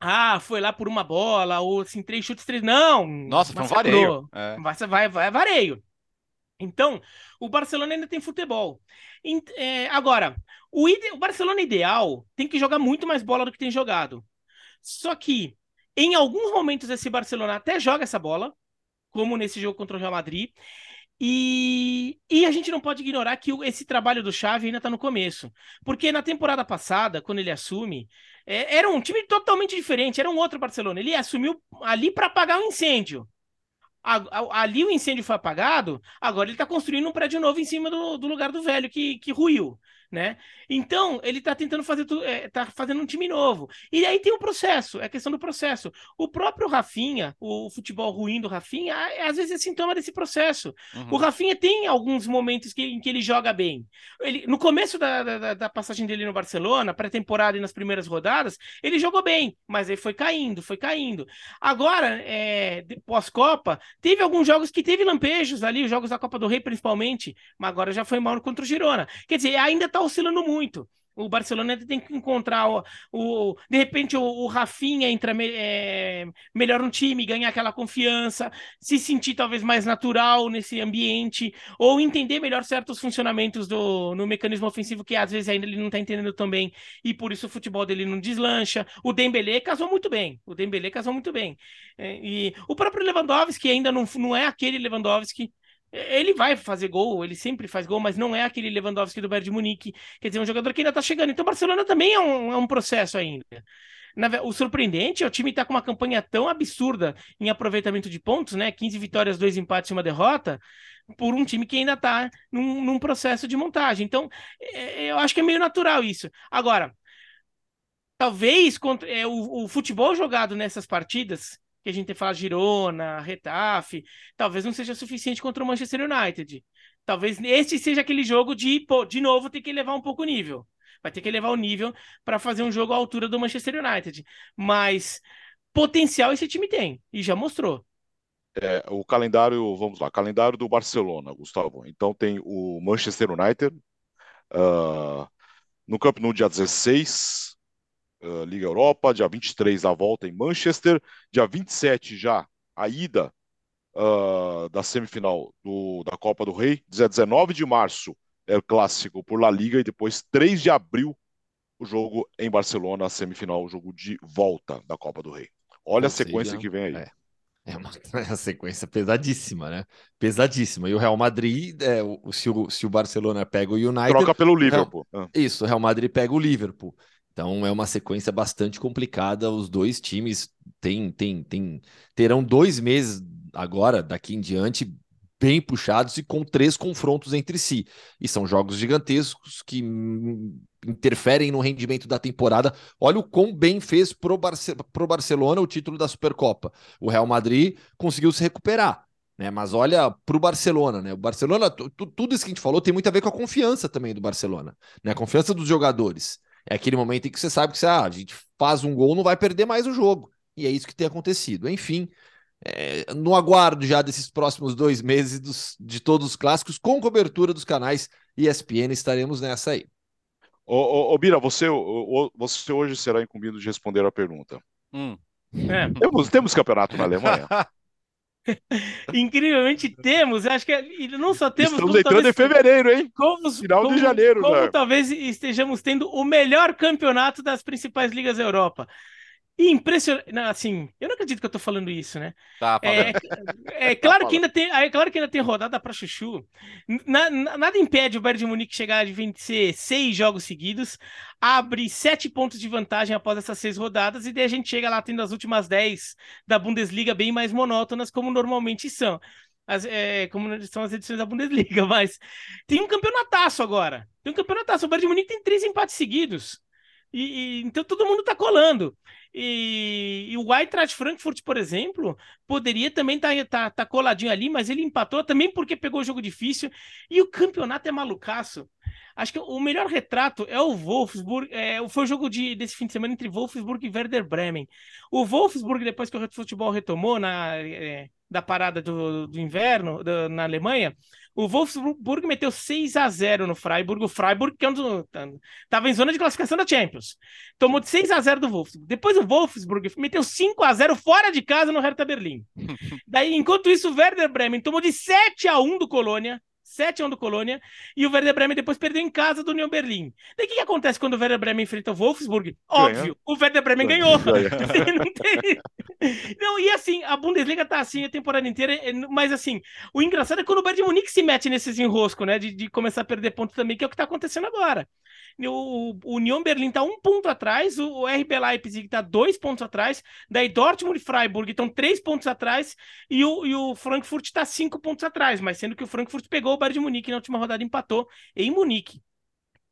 ah, foi lá por uma bola, ou assim, três chutes, três. Não! Nossa, foi um vareio. É. Vai, vai, vai vareio. Então, o Barcelona ainda tem futebol. É, agora, o, ide... o Barcelona ideal tem que jogar muito mais bola do que tem jogado. Só que, em alguns momentos, esse Barcelona até joga essa bola, como nesse jogo contra o Real Madrid. E, e a gente não pode ignorar que esse trabalho do Xavi ainda está no começo. Porque na temporada passada, quando ele assume, é, era um time totalmente diferente, era um outro Barcelona. Ele assumiu ali para apagar um incêndio. Ali o incêndio foi apagado, agora ele está construindo um prédio novo em cima do, do lugar do velho que, que ruiu né? Então, ele tá tentando fazer tudo, é, tá fazendo um time novo. E aí tem o processo, é a questão do processo. O próprio Rafinha, o futebol ruim do Rafinha, às vezes é sintoma desse processo. Uhum. O Rafinha tem alguns momentos que, em que ele joga bem. Ele, no começo da, da, da passagem dele no Barcelona, pré-temporada e nas primeiras rodadas, ele jogou bem, mas aí foi caindo, foi caindo. Agora, é, pós-Copa, teve alguns jogos que teve lampejos ali, os jogos da Copa do Rei principalmente, mas agora já foi mal contra o Girona. Quer dizer, ainda tá está oscilando muito. O Barcelona tem que encontrar o, o de repente o, o Rafinha entra é, melhor no time, ganhar aquela confiança, se sentir talvez mais natural nesse ambiente, ou entender melhor certos funcionamentos do no mecanismo ofensivo que às vezes ainda ele não está entendendo tão bem e por isso o futebol dele não deslancha. O Dembélé casou muito bem, o Dembélé casou muito bem. É, e o próprio Lewandowski ainda não, não é aquele Lewandowski ele vai fazer gol, ele sempre faz gol, mas não é aquele Lewandowski do Bayern de Munique. Quer dizer, um jogador que ainda tá chegando. Então, o Barcelona também é um, é um processo ainda. Na, o surpreendente é o time tá com uma campanha tão absurda em aproveitamento de pontos, né? 15 vitórias, 2 empates e uma derrota, por um time que ainda está num, num, processo de montagem. Então, é, eu acho que é meio natural isso. Agora, talvez contra, é, o, o futebol jogado nessas partidas que a gente tem falado Girona, Retafe, talvez não seja suficiente contra o Manchester United. Talvez este seja aquele jogo de, pô, de novo, ter que levar um pouco o nível. Vai ter que levar o nível para fazer um jogo à altura do Manchester United. Mas potencial esse time tem, e já mostrou. É, o calendário, vamos lá, calendário do Barcelona, Gustavo. Então tem o Manchester United uh, no Camp Nou dia 16, uh, Liga Europa, dia 23 a volta em Manchester, dia 27 já a ida uh, da semifinal do, da Copa do Rei, dia 19 de março é o clássico por La Liga e depois 3 de abril o jogo em Barcelona, a semifinal, o jogo de volta da Copa do Rei. Olha Ou a sequência seja, que vem aí. É. É uma, é uma, sequência pesadíssima, né? Pesadíssima. E o Real Madrid, é, o, se, o, se o Barcelona pega o United. Troca pelo Liverpool. Real, ah. Isso, o Real Madrid pega o Liverpool. Então é uma sequência bastante complicada. Os dois times têm, têm, têm, terão dois meses agora, daqui em diante, bem puxados e com três confrontos entre si. E são jogos gigantescos que interferem no rendimento da temporada. Olha o quão bem fez pro, Barce Barcelona o título da Supercopa. O Real Madrid conseguiu se recuperar. Né, mas olha para o Barcelona, né? O Barcelona, tudo isso que a gente falou tem muito a ver com a confiança também do Barcelona, né? A confiança dos jogadores. É aquele momento em que você sabe que você, ah, a gente faz um gol, não vai perder mais o jogo. E é isso que tem acontecido. Enfim, é, no aguardo já desses próximos dois meses dos, de todos os clássicos, com cobertura dos canais ESPN, estaremos nessa aí. Ô, ô, ô Bira, você, ô, você hoje será incumbido de responder a pergunta. Hum. É. Temos, temos campeonato na Alemanha? Incrivelmente temos, acho que é, não só temos. Estamos entrando talvez, em fevereiro, hein? Como, Final como, de janeiro, Como já. talvez estejamos tendo o melhor campeonato das principais ligas da Europa impressionante. Assim, eu não acredito que eu tô falando isso, né? Tá, é, é, claro tá que ainda tem, é claro que ainda tem rodada para chuchu. Na, na, nada impede o Bayern de Munique chegar a vencer seis jogos seguidos, abre sete pontos de vantagem após essas seis rodadas e daí a gente chega lá tendo as últimas dez da Bundesliga bem mais monótonas como normalmente são. As, é, como são as edições da Bundesliga, mas tem um campeonataço agora. Tem um campeonataço. O Bayern de Munique tem três empates seguidos. E, e, então todo mundo está colando. E, e, o Eintracht Frankfurt, por exemplo, poderia também estar tá, tá, tá coladinho ali, mas ele empatou também porque pegou o jogo difícil. E o campeonato é malucaço. Acho que o melhor retrato é o Wolfsburg. É, foi o jogo de, desse fim de semana entre Wolfsburg e Werder Bremen. O Wolfsburg, depois que o futebol retomou na, é, da parada do, do inverno do, na Alemanha, o Wolfsburg meteu 6 a 0 no Freiburg. O Freiburg, que é um dos, tava em zona de classificação da Champions. Tomou de 6 a 0 do Wolfsburg. Depois o Wolfsburg meteu 5 a 0 fora de casa no Hertha Berlim. Daí, enquanto isso, o Werder Bremen tomou de 7 a 1 do Colônia. 7 1 do Colônia, e o Werder Bremen depois perdeu em casa do Union Berlim. Daí o que, que acontece quando o Werder Bremen enfrenta o Wolfsburg? Óbvio, o Werder Bremen ganhou. não, tem... não, e assim, a Bundesliga tá assim a temporada inteira, é, mas assim, o engraçado é quando o Bayern de Munique se mete nesses enroscos, né, de, de começar a perder pontos também, que é o que tá acontecendo agora. O, o Union Berlim está um ponto atrás, o, o RB Leipzig está dois pontos atrás, daí Dortmund e Freiburg estão três pontos atrás e o, e o Frankfurt está cinco pontos atrás, mas sendo que o Frankfurt pegou o Bayern de Munique na última rodada empatou em Munique.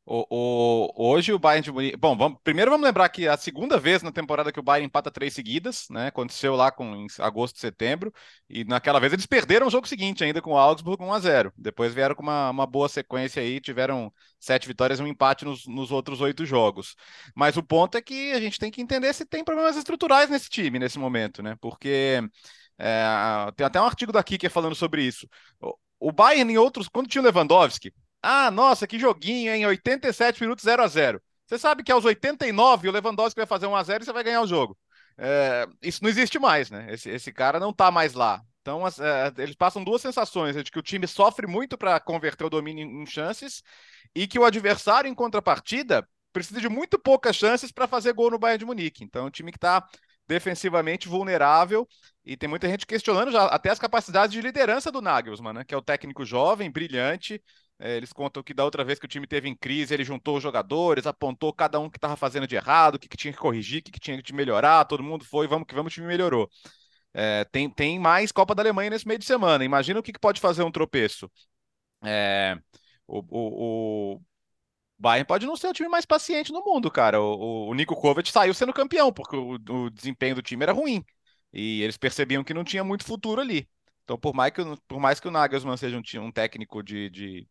O, o, hoje o Bayern de Munique. Bom, vamos, primeiro vamos lembrar que a segunda vez na temporada que o Bayern empata três seguidas, né? Aconteceu lá com, em agosto, setembro, e naquela vez eles perderam o jogo seguinte ainda com o Augsburg 1 a 0 Depois vieram com uma, uma boa sequência aí, tiveram sete vitórias e um empate nos, nos outros oito jogos. Mas o ponto é que a gente tem que entender se tem problemas estruturais nesse time nesse momento, né? Porque é, tem até um artigo da Kicker falando sobre isso. O, o Bayern, em outros, quando tinha o Lewandowski, ah, nossa, que joguinho, em 87 minutos 0 a 0 Você sabe que aos 89 o Lewandowski vai fazer 1 a 0 e você vai ganhar o jogo. É, isso não existe mais, né? Esse, esse cara não tá mais lá. Então, é, eles passam duas sensações: de que o time sofre muito para converter o domínio em chances e que o adversário, em contrapartida, precisa de muito poucas chances para fazer gol no Bayern de Munique. Então, é um time que está defensivamente vulnerável e tem muita gente questionando já até as capacidades de liderança do Nagelsmann, né? Que é o técnico jovem, brilhante, é, eles contam que da outra vez que o time teve em crise, ele juntou os jogadores, apontou cada um que estava fazendo de errado, o que, que, tinha que corrigir, o que, que, tinha que melhorar, todo mundo foi, vamos que vamos, o time melhorou. É, tem, tem mais Copa da Alemanha nesse meio de semana. Imagina o que, que pode fazer um tropeço. É, o, o, o Bayern pode não ser o time mais paciente no mundo, cara. O, o Nico Kovac saiu sendo campeão, porque o, o desempenho do time era ruim. E eles percebiam que não tinha muito futuro ali. Então, por mais que, por mais que o Nagelsmann seja um, um técnico de, de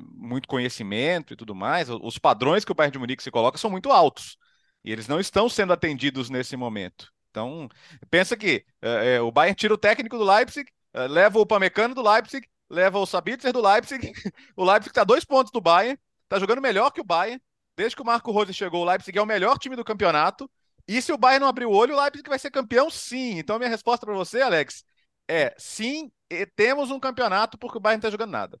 muito conhecimento e tudo mais, os padrões que o Bayern de Munique se coloca são muito altos. E eles não estão sendo atendidos nesse momento. Então, pensa que é, é, o Bayern tira o técnico do Leipzig, é, leva o Pamecano do Leipzig, leva o Sabitzer do Leipzig. o Leipzig está dois pontos do Bayern, está jogando melhor que o Bayern. Desde que o Marco Rose chegou, o Leipzig é o melhor time do campeonato. E se o Bayern não abrir o olho, o Leipzig vai ser campeão, sim. Então, minha resposta para você, Alex, é sim, temos um campeonato porque o Bayern não está jogando nada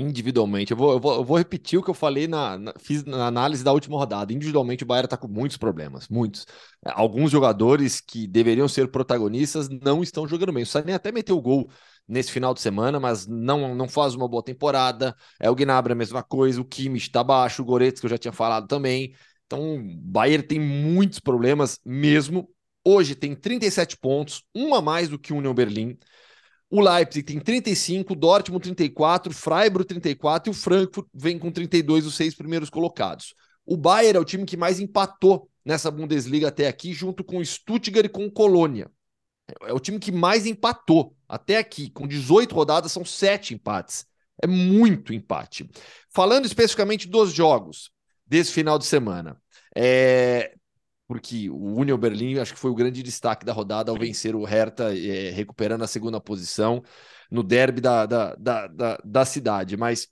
individualmente. Eu vou, eu vou, eu vou repetir o que eu falei na, na, fiz na análise da última rodada. Individualmente, o Bayern está com muitos problemas, muitos. É, alguns jogadores que deveriam ser protagonistas não estão jogando bem. O Sané até meteu o gol nesse final de semana, mas não, não faz uma boa temporada. É o Gnabry a mesma coisa, o Kimmich está baixo, o Goretzka que eu já tinha falado também. Então, o Bayern tem muitos problemas mesmo. Hoje tem 37 pontos, um a mais do que o Union Berlim. O Leipzig tem 35, o Dortmund 34, Freiburg 34 e o Frankfurt vem com 32, os seis primeiros colocados. O Bayern é o time que mais empatou nessa Bundesliga até aqui, junto com o Stuttgart e com o Colônia. É o time que mais empatou até aqui. Com 18 rodadas, são sete empates. É muito empate. Falando especificamente dos jogos desse final de semana, é porque o Union Berlim acho que foi o grande destaque da rodada ao vencer o Hertha, é, recuperando a segunda posição no derby da, da, da, da, da cidade. Mas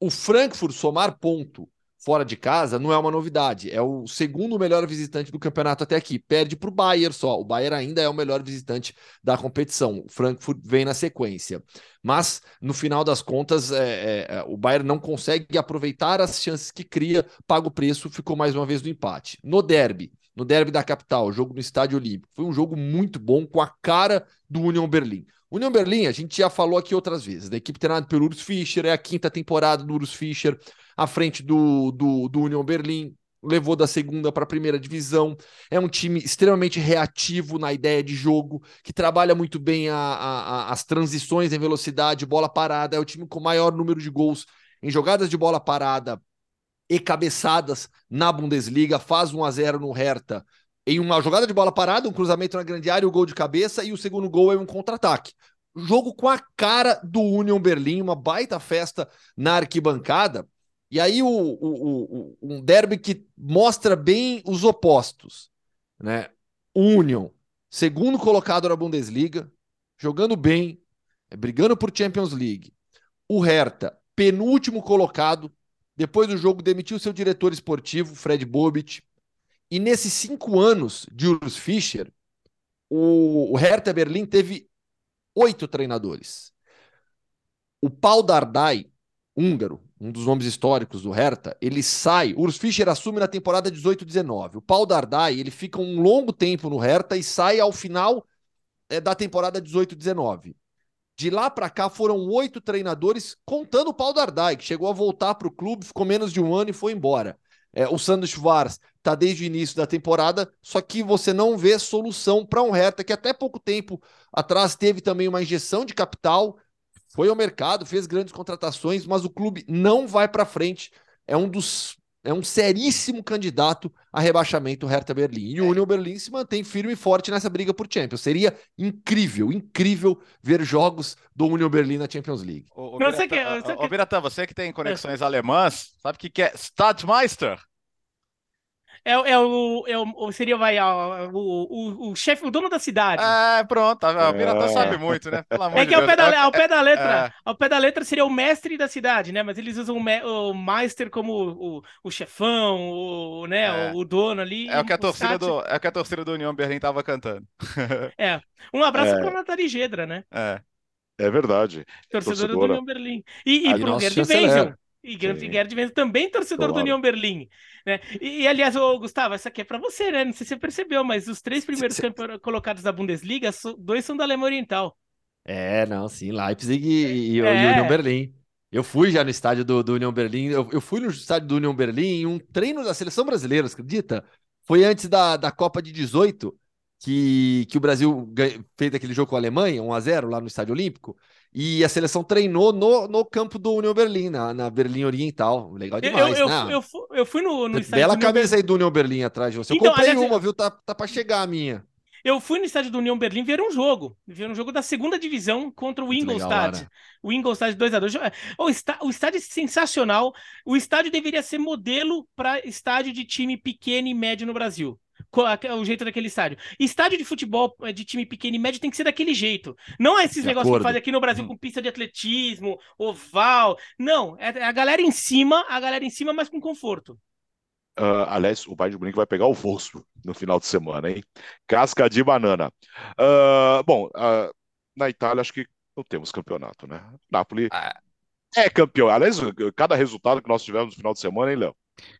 o Frankfurt somar ponto fora de casa não é uma novidade. É o segundo melhor visitante do campeonato até aqui. Perde para o Bayern só. O Bayern ainda é o melhor visitante da competição. O Frankfurt vem na sequência. Mas, no final das contas, é, é, é, o Bayern não consegue aproveitar as chances que cria, paga o preço, ficou mais uma vez no empate. No derby, no derby da capital, jogo no Estádio Olímpico. Foi um jogo muito bom, com a cara do Union Berlim. Union Berlim, a gente já falou aqui outras vezes, da equipe treinada pelo Urs Fischer, é a quinta temporada do Urs Fischer, à frente do, do, do Union Berlim, levou da segunda para a primeira divisão. É um time extremamente reativo na ideia de jogo, que trabalha muito bem a, a, a, as transições em velocidade, bola parada. É o time com maior número de gols em jogadas de bola parada e cabeçadas na Bundesliga, faz 1 a 0 no Hertha em uma jogada de bola parada, um cruzamento na grande área, o um gol de cabeça e o segundo gol é um contra-ataque. Jogo com a cara do Union Berlim, uma baita festa na arquibancada. E aí o, o, o, um derby que mostra bem os opostos, né? Union, segundo colocado na Bundesliga, jogando bem, brigando por Champions League. O Hertha, penúltimo colocado, depois do jogo, demitiu seu diretor esportivo, Fred Bobit. E nesses cinco anos de Urs Fischer, o, Hertha Berlim teve oito treinadores. O Pau Dardai, húngaro, um dos nomes históricos do Hertha, ele sai, Urs Fischer assume na temporada 18-19. O Pau Dardai, ele fica um longo tempo no Hertha e sai ao final é, da temporada 18-19. De lá para cá foram oito treinadores, contando o Pau Dardai, que chegou a voltar para o clube, ficou menos de um ano e foi embora. É, o Sandro Schwarz está desde o início da temporada, só que você não vê solução para um Hertha que até pouco tempo atrás teve também uma injeção de capital, foi ao mercado, fez grandes contratações, mas o clube não vai para frente. É um dos é um seríssimo candidato a rebaixamento o Hertha Berlim. E o é. Union Berlim se mantém firme e forte nessa briga por Champions. Seria incrível, incrível ver jogos do Union Berlim na Champions League. Ô, Não, você, quer, você, ô, Biratã, você que tem conexões é. alemãs, sabe o que, que é Stadtmeister? É, é, o, é o. Seria vai, o, o, o chefe, o dono da cidade. É, pronto. A Pirata é. sabe muito, né? é que ao pé, da, ao pé da letra. É. Ao pé da letra seria o mestre da cidade, né? Mas eles usam o, o Meister como o, o chefão, o, né? É. o, dono ali. É o que a torcida do, é o que a torcida do União Berlim tava cantando. é. Um abraço é. para Nathalie Gedra, né? É. É verdade. Torcedora, do União Berlim. E, e pro Gerd Wenzel. E Gerd Wenzel também torcedor do União Berlim. Né? E, e, aliás, ô, Gustavo, essa aqui é para você, né? Não sei se você percebeu, mas os três primeiros cê... colocados da Bundesliga, dois são da Alemanha Oriental. É, não, sim, Leipzig e, é. e União Berlim. Eu fui já no estádio do, do União Berlim, eu, eu, fui no estádio do União Berlim em um treino da seleção brasileira, acredita? Foi antes da, da Copa de 18, que, que o Brasil fez aquele jogo com a Alemanha, 1x0 lá no Estádio Olímpico. E a seleção treinou no, no campo do União Berlim, na, na Berlim Oriental. Legal demais, eu, eu, né? Eu, eu, fui no, no estádio. Bela camisa aí do União Berlim atrás de você. Eu então, comprei aliás, uma, viu? Tá, tá para chegar a minha. Eu fui no estádio do União Berlim ver um jogo. Ver um jogo da segunda divisão contra o Ingolstadt. O Ingolstadt 2x2. O, está, o estádio é sensacional. O estádio deveria ser modelo para estádio de time pequeno e médio no Brasil o jeito daquele estádio. Estádio de futebol eh, de time pequeno e médio tem que ser daquele jeito. Não é esses de negócios acordo. que fazem aqui no Brasil hum. com pista de atletismo, oval. Não, é a galera em cima, a galera em cima, mas com conforto. Uh, aliás, o Bayern de Munique vai pegar o Wolfsburg no final de semana, hein? Casca de banana. Uh, bom, uh, na Itália acho que não temos campeonato, né? Napoli ah. é campeão. Aliás, cada resultado que nós tivemos no final de semana, hein, Léo?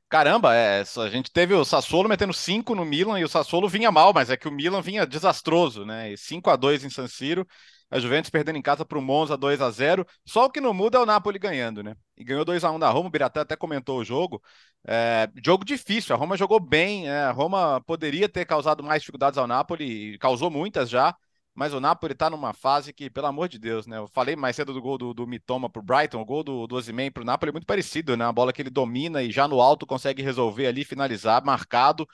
Caramba, é, a gente teve o Sassuolo metendo 5 no Milan e o Sassuolo vinha mal, mas é que o Milan vinha desastroso, né? 5 a 2 em San Siro, a Juventus perdendo em casa para o Monza 2 a 0 Só o que não muda é o Napoli ganhando, né? E ganhou 2 a 1 da Roma, o Biratã até comentou o jogo. É, jogo difícil, a Roma jogou bem, é, a Roma poderia ter causado mais dificuldades ao Napoli, causou muitas já mas o Napoli está numa fase que, pelo amor de Deus, né? Eu falei mais cedo do gol do, do Mitoma pro Brighton, o gol do, do Ozyman pro Napoli é muito parecido, né? A bola que ele domina e já no alto consegue resolver ali, finalizar, marcado,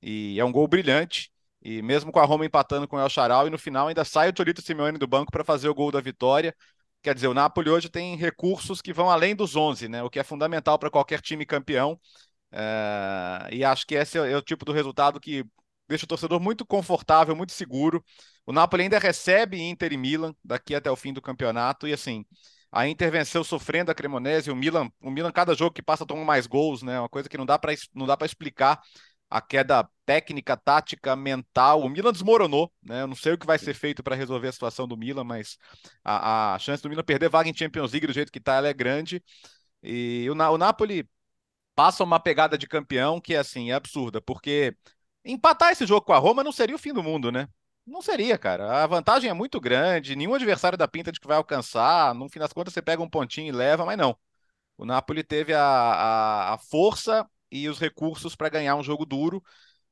e é um gol brilhante. E mesmo com a Roma empatando com o El Charal, e no final ainda sai o Torito Simeone do banco para fazer o gol da vitória. Quer dizer, o Napoli hoje tem recursos que vão além dos 11, né? O que é fundamental para qualquer time campeão. É... E acho que esse é o tipo do resultado que deixa o torcedor muito confortável, muito seguro. O Napoli ainda recebe Inter e Milan daqui até o fim do campeonato e assim, a Inter venceu sofrendo a Cremonese, o Milan, o Milan cada jogo que passa toma mais gols, né? Uma coisa que não dá para não dá para explicar a queda técnica, tática, mental. O Milan desmoronou, né? Eu não sei o que vai ser feito para resolver a situação do Milan, mas a, a, chance do Milan perder vaga em Champions League do jeito que está, ela é grande. E o, o Napoli passa uma pegada de campeão que assim é absurda, porque Empatar esse jogo com a Roma não seria o fim do mundo, né? Não seria, cara. A vantagem é muito grande, nenhum adversário da pinta de que vai alcançar. No fim das contas, você pega um pontinho e leva, mas não. O Napoli teve a, a, a força e os recursos para ganhar um jogo duro.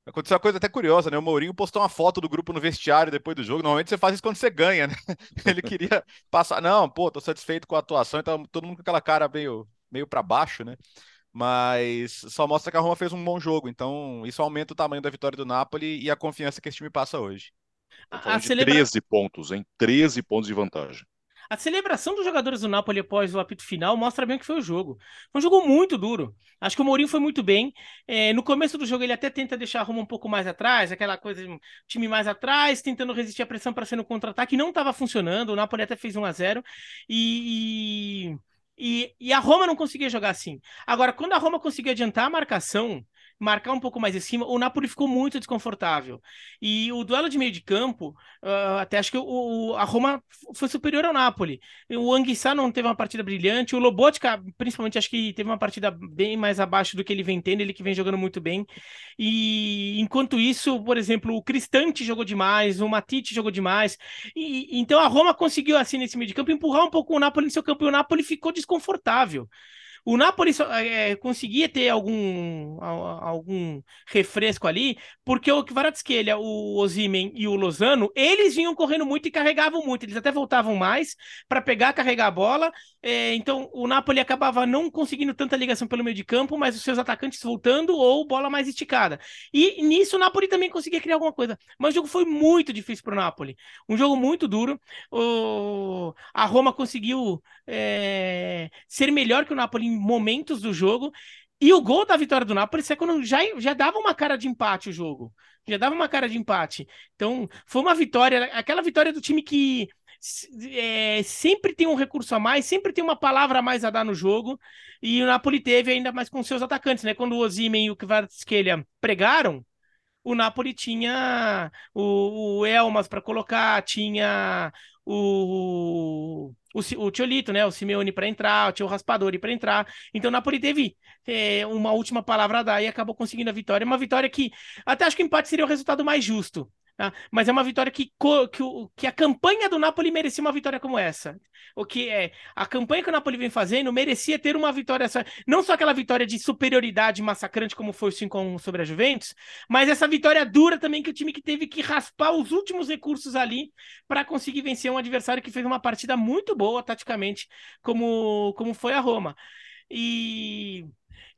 Aconteceu uma coisa até curiosa, né? O Mourinho postou uma foto do grupo no vestiário depois do jogo. Normalmente você faz isso quando você ganha, né? Ele queria passar. Não, pô, tô satisfeito com a atuação, então todo mundo com aquela cara meio, meio para baixo, né? Mas só mostra que a Roma fez um bom jogo. Então, isso aumenta o tamanho da vitória do Napoli e a confiança que esse time passa hoje. A, a celebra... 13 pontos, hein? 13 pontos de vantagem. A celebração dos jogadores do Napoli após o apito final mostra bem o que foi o jogo. Foi um jogo muito duro. Acho que o Mourinho foi muito bem. É, no começo do jogo, ele até tenta deixar a Roma um pouco mais atrás, aquela coisa de time mais atrás, tentando resistir à pressão para ser no contra-ataque. Não estava funcionando. O Napoli até fez 1 a 0 e... e... E, e, a Roma não conseguia jogar assim. Agora, quando a Roma conseguia adiantar a marcação, marcar um pouco mais em cima, o Napoli ficou muito desconfortável. E o duelo de meio de campo, uh, até acho que o, a Roma foi superior ao Napoli. O Anguissa não teve uma partida brilhante, o Lobotka, principalmente, acho que teve uma partida bem mais abaixo do que ele vem tendo, ele que vem jogando muito bem. E enquanto isso, por exemplo, o Cristante jogou demais, o Matite jogou demais. E, então a Roma conseguiu, assim, nesse meio de campo, empurrar um pouco o Napoli no seu campo, e o Napoli ficou desconfortável. O Napoli é, conseguia ter algum, algum refresco ali, porque o Kvaratskhelia, o Ozimen e o Lozano, eles vinham correndo muito e carregavam muito. Eles até voltavam mais para pegar, carregar a bola. É, então o Napoli acabava não conseguindo tanta ligação pelo meio de campo, mas os seus atacantes voltando ou bola mais esticada. E nisso o Napoli também conseguia criar alguma coisa. Mas o jogo foi muito difícil para o Napoli. Um jogo muito duro. O... A Roma conseguiu é... ser melhor que o Napoli momentos do jogo. E o gol da vitória do Napoli é quando já, já dava uma cara de empate o jogo. Já dava uma cara de empate. Então, foi uma vitória, aquela vitória do time que é, sempre tem um recurso a mais, sempre tem uma palavra a mais a dar no jogo. E o Napoli teve ainda mais com seus atacantes, né? Quando o Ozymen e o Kvaratskhelia pregaram, o Napoli tinha o, o Elmas para colocar, tinha o, o, o Tiolito, né? O Simeone para entrar, o Raspadori para entrar. Então o Napoli teve é, uma última palavra a dar e acabou conseguindo a vitória. Uma vitória que até acho que o empate seria o resultado mais justo. Tá? Mas é uma vitória que, que, que, a campanha do Napoli merecia uma vitória como essa. O que é a campanha que o Napoli vem fazendo merecia ter uma vitória, não só aquela vitória de superioridade massacrante como foi o 5 sobre a Juventus, mas essa vitória dura também que o time que teve que raspar os últimos recursos ali para conseguir vencer um adversário que fez uma partida muito boa taticamente, como, como foi a Roma. E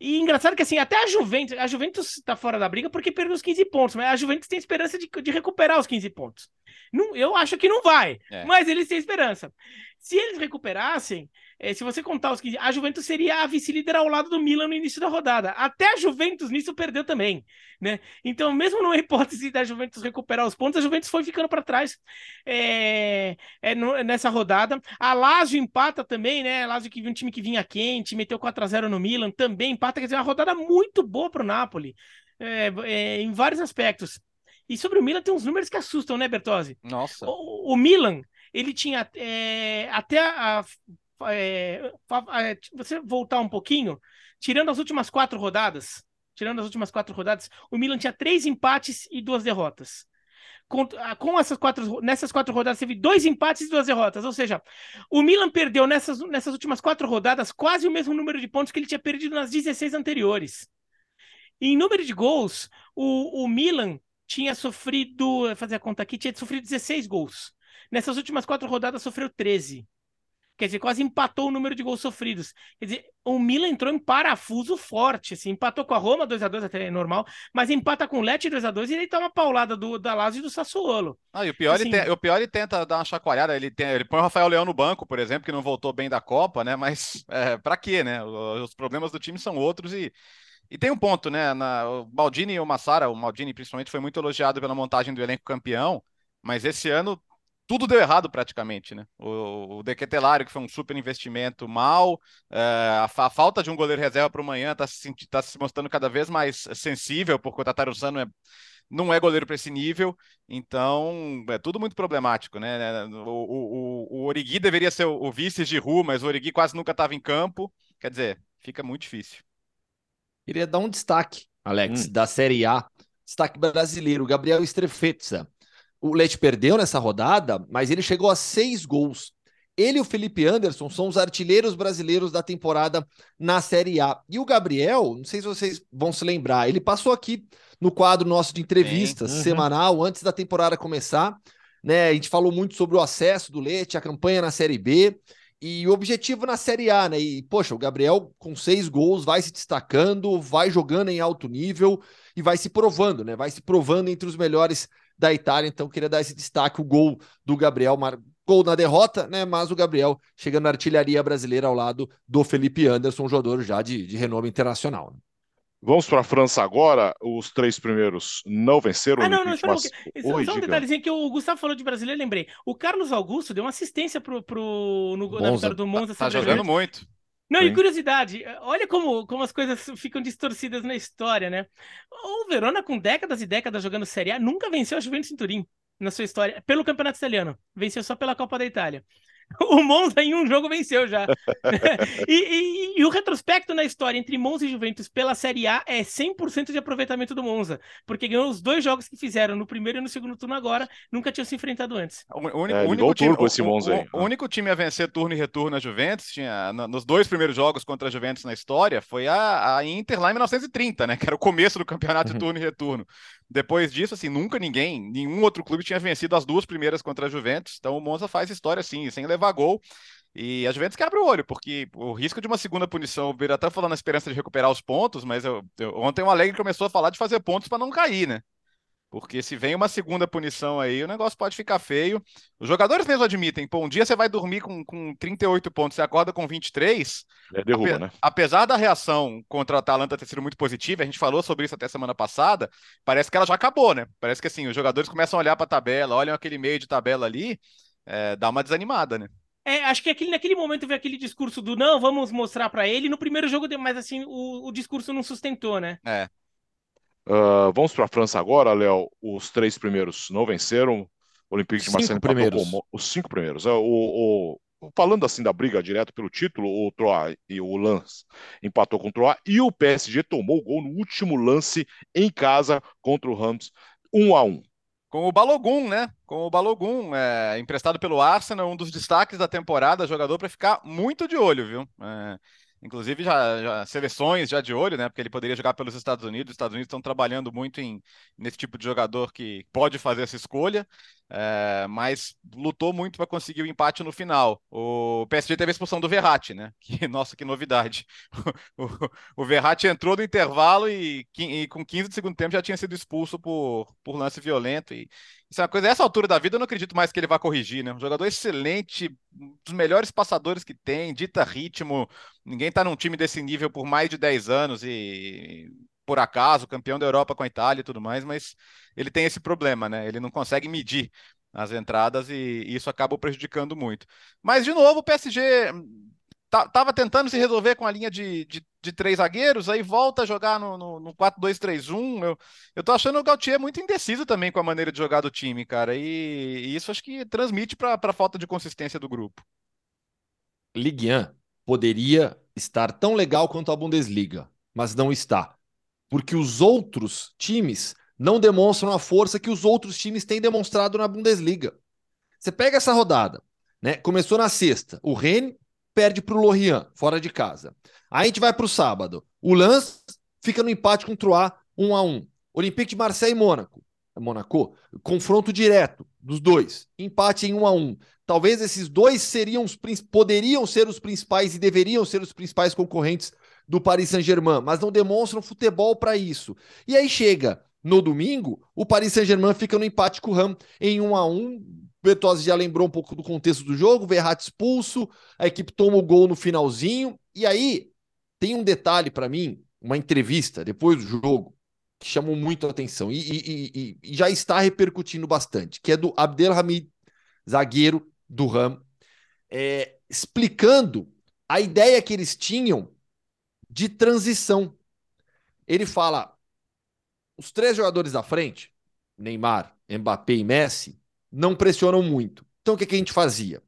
e engraçado que assim, até a Juventus, a Juventus tá fora da briga porque perdeu os 15 pontos, mas a Juventus tem esperança de, de recuperar os 15 pontos. Não, eu acho que não vai, é. mas eles têm esperança. Se eles recuperassem, é, se você contar os 15, a Juventus seria a vice-líder ao lado do Milan no início da rodada. Até a Juventus nisso perdeu também, né? Então, mesmo numa hipótese da Juventus recuperar os pontos, a Juventus foi ficando para trás é, é, no, nessa rodada. A Lazio empata também, né? A Lazio que viu um time que vinha quente, meteu 4 a 0 no Milan, também empata, quer dizer, uma rodada muito boa para o Napoli, é, é, em vários aspectos. E sobre o Milan tem uns números que assustam, né, Bertozzi? Nossa. O, o Milan, ele tinha é, até a, é, é, você voltar um pouquinho, tirando as últimas quatro rodadas, tirando as últimas quatro rodadas, o Milan tinha três empates e duas derrotas. Com, com essas quatro, nessas quatro rodadas teve dois empates e duas derrotas, ou seja, o Milan perdeu nessas, nessas últimas quatro rodadas quase o mesmo número de pontos que ele tinha perdido nas 16 anteriores. Em número de gols, o, o Milan tinha sofrido, fazer a conta aqui, tinha sofrido 16 gols. Nessas últimas quatro rodadas sofreu 13. Quer dizer, quase empatou o número de gols sofridos. Quer dizer, o Milan entrou em parafuso forte, assim, empatou com a Roma 2 a 2 até é normal, mas empata com o Lecce 2 a 2 e ele toma uma paulada do, da Lazio e do Sassuolo. Ah, e o pior, assim, ele tem, o pior ele tenta dar uma chacoalhada, ele, tem, ele põe o Rafael Leão no banco, por exemplo, que não voltou bem da Copa, né, mas é, pra quê, né? Os problemas do time são outros e e tem um ponto, né? Na, o Maldini e o Massara, o Maldini principalmente foi muito elogiado pela montagem do elenco campeão, mas esse ano tudo deu errado praticamente, né? O, o Dequetelário, que foi um super investimento mal, é, a, a, falta de um goleiro reserva para o manhã está se, tá se mostrando cada vez mais sensível, porque o Tataru Sano é, não é goleiro para esse nível, então é tudo muito problemático, né? O, o, o Origui deveria ser o, o vice de Ru, mas o Origui quase nunca estava em campo, quer dizer, fica muito difícil. Queria dar um destaque, Alex, hum. da Série A, destaque brasileiro, Gabriel Strefetza o Leite perdeu nessa rodada, mas ele chegou a seis gols. Ele e o Felipe Anderson são os artilheiros brasileiros da temporada na Série A. E o Gabriel, não sei se vocês vão se lembrar, ele passou aqui no quadro nosso de entrevistas uhum. semanal antes da temporada começar. Né? A gente falou muito sobre o acesso do Leite, a campanha na Série B e o objetivo na Série A, né? E, poxa, o Gabriel com seis gols vai se destacando, vai jogando em alto nível e vai se provando, né? Vai se provando entre os melhores da Itália. Então, queria dar esse destaque: o gol do Gabriel, gol na derrota, né? Mas o Gabriel chegando na artilharia brasileira ao lado do Felipe Anderson, jogador já de, de renome internacional. Né? Vamos para a França agora. Os três primeiros não venceram. Ah, não, não, espera um Oi, Só um detalhezinho que o Gustavo falou de brasileiro, lembrei. O Carlos Augusto deu uma assistência pro, pro, no, na vitória do Monza. Tá, tá jogando muito. Não, Sim. e curiosidade, olha como, como as coisas ficam distorcidas na história, né? O Verona, com décadas e décadas jogando Série A, nunca venceu a Juventus em Turim na sua história, pelo Campeonato Italiano. Venceu só pela Copa da Itália. O Monza em um jogo venceu já. e, e, e, o retrospecto na história entre Monza e Juventus pela Série A é 100% de aproveitamento do Monza, porque ganhou os dois jogos que fizeram no primeiro e no segundo turno agora, nunca tinham se enfrentado antes. O, único, é, único time, o, esse Monza aí. O, o, único time a vencer turno e retorno na Juventus, tinha nos dois primeiros jogos contra a Juventus na história, foi a, a Inter lá em 1930, né, que era o começo do campeonato de uhum. turno e retorno. Depois disso, assim, nunca ninguém, nenhum outro clube tinha vencido as duas primeiras contra a Juventus. Então o Monza faz história assim, sem levar gol. E a Juventus quebra o olho, porque o risco de uma segunda punição, o até falando na esperança de recuperar os pontos, mas eu, eu, ontem o Alegre começou a falar de fazer pontos para não cair, né? Porque se vem uma segunda punição aí, o negócio pode ficar feio. Os jogadores mesmo admitem, pô, um dia você vai dormir com, com 38 pontos, você acorda com 23. É derruba, ape, né? Apesar da reação contra a Atalanta ter sido muito positiva, a gente falou sobre isso até semana passada, parece que ela já acabou, né? Parece que assim, os jogadores começam a olhar para a tabela, olham aquele meio de tabela ali, é, dá uma desanimada, né? É, acho que aquele, naquele momento veio aquele discurso do não, vamos mostrar para ele. No primeiro jogo, mas assim, o, o discurso não sustentou, né? É. Uh, vamos para a França agora, Léo. Os três primeiros não venceram. O Olympique de Marseille primeiros. Com os cinco primeiros. É, o, o, falando assim da briga direto pelo título, o Troyes e o Lens empatou com o Troyes e o PSG tomou o gol no último lance em casa contra o Rams, um a um. Com o Balogun, né? Com o Balogun, é, emprestado pelo Arsenal, um dos destaques da temporada, jogador para ficar muito de olho, viu? É, Inclusive, já, já, seleções já de olho, né? Porque ele poderia jogar pelos Estados Unidos. Os Estados Unidos estão trabalhando muito em, nesse tipo de jogador que pode fazer essa escolha, é, mas lutou muito para conseguir o empate no final. O PSG teve a expulsão do Verratti, né? Que, nossa, que novidade. O, o, o Verratti entrou no intervalo e, e, com 15 de segundo tempo já tinha sido expulso por, por lance violento. E, isso é uma coisa, essa altura da vida eu não acredito mais que ele vá corrigir, né? Um jogador excelente, um dos melhores passadores que tem, dita ritmo. Ninguém tá num time desse nível por mais de 10 anos e por acaso, campeão da Europa com a Itália e tudo mais, mas ele tem esse problema, né? Ele não consegue medir as entradas e isso acaba prejudicando muito. Mas, de novo, o PSG tava tentando se resolver com a linha de, de, de três zagueiros, aí volta a jogar no, no, no 4-2-3-1. Eu, eu tô achando o Gautier muito indeciso também com a maneira de jogar do time, cara. E, e isso acho que transmite para a falta de consistência do grupo. Ligue 1 poderia estar tão legal quanto a Bundesliga, mas não está. Porque os outros times não demonstram a força que os outros times têm demonstrado na Bundesliga. Você pega essa rodada, né? Começou na sexta. O Rennes perde para o Lorient, fora de casa. Aí a gente vai para o sábado. O Lens fica no empate com o Troyes, 1 a 1 Olympique de Marseille e Mônaco. Monaco, confronto direto dos dois, empate em 1 a 1. Talvez esses dois seriam os poderiam ser os principais e deveriam ser os principais concorrentes do Paris Saint-Germain, mas não demonstram futebol para isso. E aí chega no domingo, o Paris Saint-Germain fica no empate com o Ram em 1 a 1, Bertozzi já lembrou um pouco do contexto do jogo, Verratti expulso, a equipe toma o gol no finalzinho, e aí tem um detalhe para mim, uma entrevista depois do jogo, que chamou muito a atenção e, e, e, e, já está repercutindo bastante, que é do Abdelhamid, zagueiro do Ram, é, explicando a ideia que eles tinham de transição. Ele fala: os três jogadores da frente, Neymar, Mbappé e Messi, não pressionam muito. Então o que, que a gente fazia?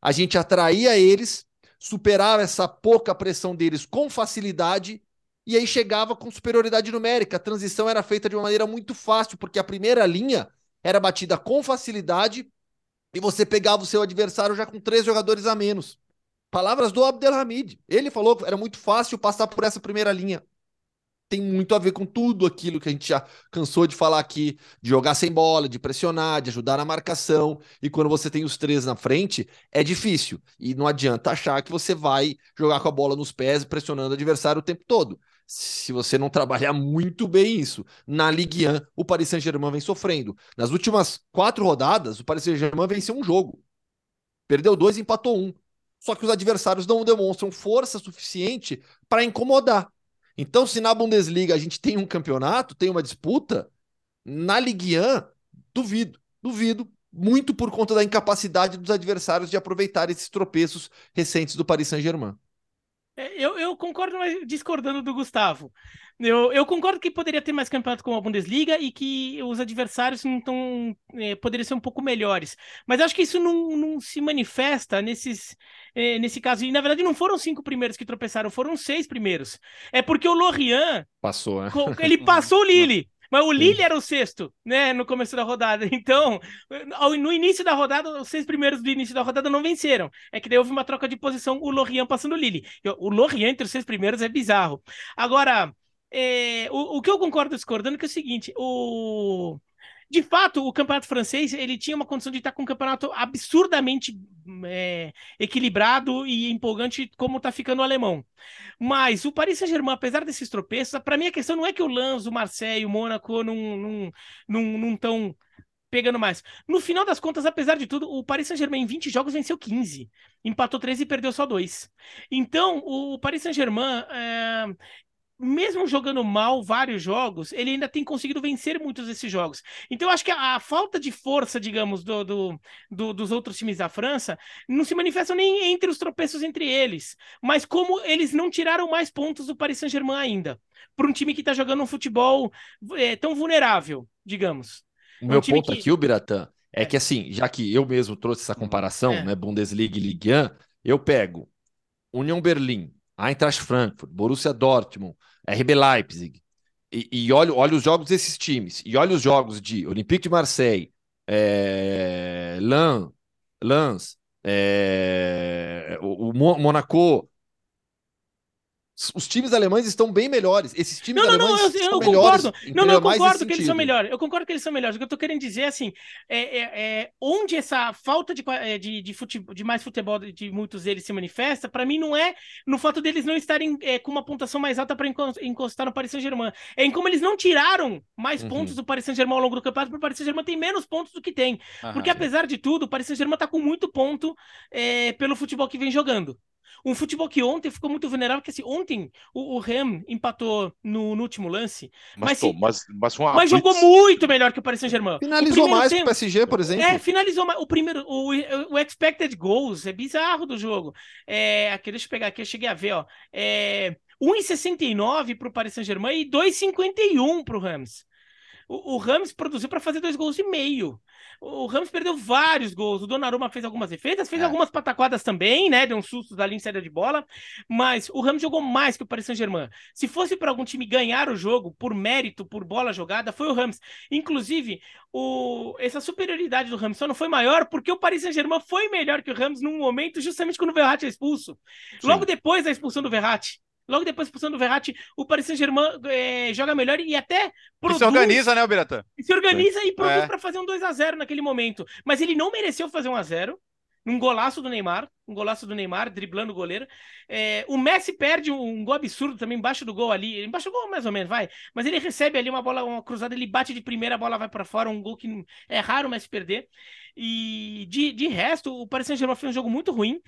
A gente atraía eles, superava essa pouca pressão deles com facilidade e aí chegava com superioridade numérica. A transição era feita de uma maneira muito fácil, porque a primeira linha era batida com facilidade e você pegava o seu adversário já com três jogadores a menos. Palavras do Abdelhamid. Ele falou que era muito fácil passar por essa primeira linha tem muito a ver com tudo aquilo que a gente já cansou de falar aqui, de jogar sem bola, de pressionar, de ajudar na marcação. E quando você tem os três na frente, é difícil. E não adianta achar que você vai jogar com a bola nos pés, pressionando o adversário o tempo todo. Se você não trabalhar muito bem isso. Na Ligue 1, o Paris Saint-Germain vem sofrendo. Nas últimas quatro rodadas, o Paris Saint-Germain venceu um jogo. Perdeu dois, empatou um. Só que os adversários não demonstram força suficiente para incomodar. Então, se na Bundesliga a gente tem um campeonato, tem uma disputa, na Ligue 1, duvido, duvido, muito por conta da incapacidade dos adversários de aproveitar esses tropeços recentes do Paris Saint-Germain. É, eu, eu concordo, mas discordando do Gustavo. Eu, eu, concordo que poderia ter mais campeonato com a Bundesliga e que os adversários não tão, é, poderiam ser um pouco melhores. Mas acho que isso não, não se manifesta nesses, é, nesse caso. E na verdade não foram cinco primeiros que tropeçaram, foram seis primeiros. É porque o Lorient passou, né? ele passou o Lille. Mas o Lille era o sexto, né, no começo da rodada. Então, no início da rodada, os seis primeiros do início da rodada não venceram. É que daí houve uma troca de posição, o Lorient passando o Lille. O Lorient entre os seis primeiros é bizarro. Agora, é, o, o, que eu concordo discordando é, é o seguinte, o... De fato, o campeonato francês ele tinha uma condição de estar com um campeonato absurdamente é, equilibrado e empolgante, como está ficando o alemão. Mas o Paris Saint-Germain, apesar desses tropeços, para mim a questão não é que o Lens, o Marseille, o Mônaco não estão pegando mais. No final das contas, apesar de tudo, o Paris Saint-Germain em 20 jogos venceu 15, empatou 13 e perdeu só 2. Então, o Paris Saint-Germain, é, mesmo jogando mal vários jogos, ele ainda tem conseguido vencer muitos desses jogos. Então, eu acho que a, a falta de força, digamos, do, do, do, dos outros times da França não se manifesta nem entre os tropeços entre eles, mas como eles não tiraram mais pontos do Paris Saint-Germain ainda, para um time que está jogando um futebol é, tão vulnerável, digamos. O um meu ponto que... aqui, o Biratã, é, é, que assim, já que eu mesmo trouxe essa comparação, é. né, Bundesliga e Ligue 1, eu pego União Berlim, Eintracht Frankfurt, Borussia Dortmund, RB Leipzig, e, e olha, olha os jogos desses times, e olha os jogos de Olympique de Marseille, é, Lens, é, o, o Monaco, os times alemães estão bem melhores. Esses times não, não, alemães não, eu, eu concordo. Não, não, eu concordo que eles são melhores. Eu concordo que eles são melhores. O que eu tô querendo dizer assim, é, é, é onde essa falta de, é, de, de, futebol, de mais futebol de muitos deles se manifesta, para mim não é no fato deles não estarem é, com uma pontuação mais alta para encostar no Paris Saint-Germain. É em como eles não tiraram mais uhum. pontos do Paris Saint-Germain ao longo do campeonato, porque o Paris Saint-Germain tem menos pontos do que tem. Aham, porque apesar de tudo, o Paris Saint-Germain tá com muito ponto é, pelo futebol que vem jogando. Um futebol que ontem ficou muito vulnerável, porque assim, ontem o, o Rem empatou no, no, último lance, mas, mas, mas, mas, mas jogou muito melhor que o Paris Saint-Germain. Finalizou mais tempo, que o PSG, por exemplo. É, finalizou mais. O primeiro, o, o expected goals é bizarro do jogo. É, aqui, deixa eu pegar aqui, eu cheguei a ver, ó. É, 1,69 para o Paris Saint-Germain e 2,51 para o Rams. O, o Rams produziu para fazer dois gols e meio. O Rams perdeu vários gols. O Donnarumma fez algumas defesas, fez é. algumas pataquadas também, né? Deu um susto ali em saída de bola. Mas o Rams jogou mais que o Paris Saint-Germain. Se fosse para algum time ganhar o jogo por mérito, por bola jogada, foi o Rams. Inclusive, o... essa superioridade do Rams só não foi maior porque o Paris Saint-Germain foi melhor que o Rams num momento justamente quando o Verratti é expulso. Sim. Logo depois da expulsão do Verratti. Logo depois da expulsão do Verratti, o Paris Saint-Germain é, joga melhor e até produz. E se organiza, né, Biratã? Se organiza Sim. e produz é. para fazer um 2 a 0 naquele momento. Mas ele não mereceu fazer um a 0 um golaço do Neymar, um golaço do Neymar, driblando o goleiro. É, o Messi perde um, um, gol absurdo também embaixo do gol ali, embaixo do gol mais ou menos, vai. Mas ele recebe ali uma bola, uma cruzada, ele bate de primeira, a bola vai para fora, um gol que é raro o Messi perder. E de, de resto, o Paris Saint-Germain fez um jogo muito ruim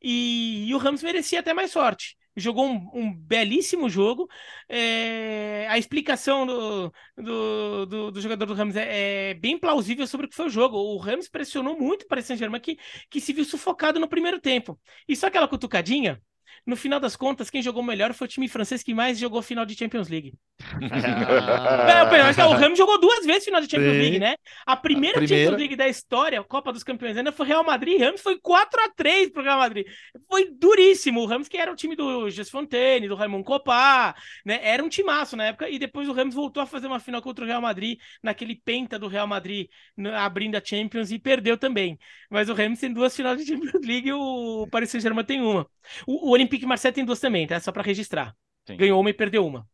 e, e o Ramos merecia até mais sorte jogou um, um belíssimo jogo. É, a explicação do, do, do, do, jogador do Rams é, é, bem plausível sobre o que foi o jogo. O Rams pressionou muito para o Saint-Germain que, que se viu sufocado no primeiro tempo. E só aquela cutucadinha, no final das contas, quem jogou melhor foi o time francês que mais jogou final de Champions League. Ah. o Ramos jogou duas vezes final de Champions Sim. League, né? A primeira, a primeira, Champions League da história, Copa dos Campeões, ainda foi Real Madrid. Ramos foi 4 a 3 pro Real Madrid. Foi duríssimo. O Ramos, que era o time do Gess Fontaine, do Raimon Copá, né? Era um timaço na época. E depois o Ramos voltou a fazer uma final contra o Real Madrid, naquele penta do Real Madrid, abrindo a Champions e perdeu também. Mas o Ramos tem duas finais de Champions League e o Paris Saint-Germain tem uma. O, o Olympique Marseille tem duas também, tá? Só para registrar. Sim. Ganhou uma e perdeu uma.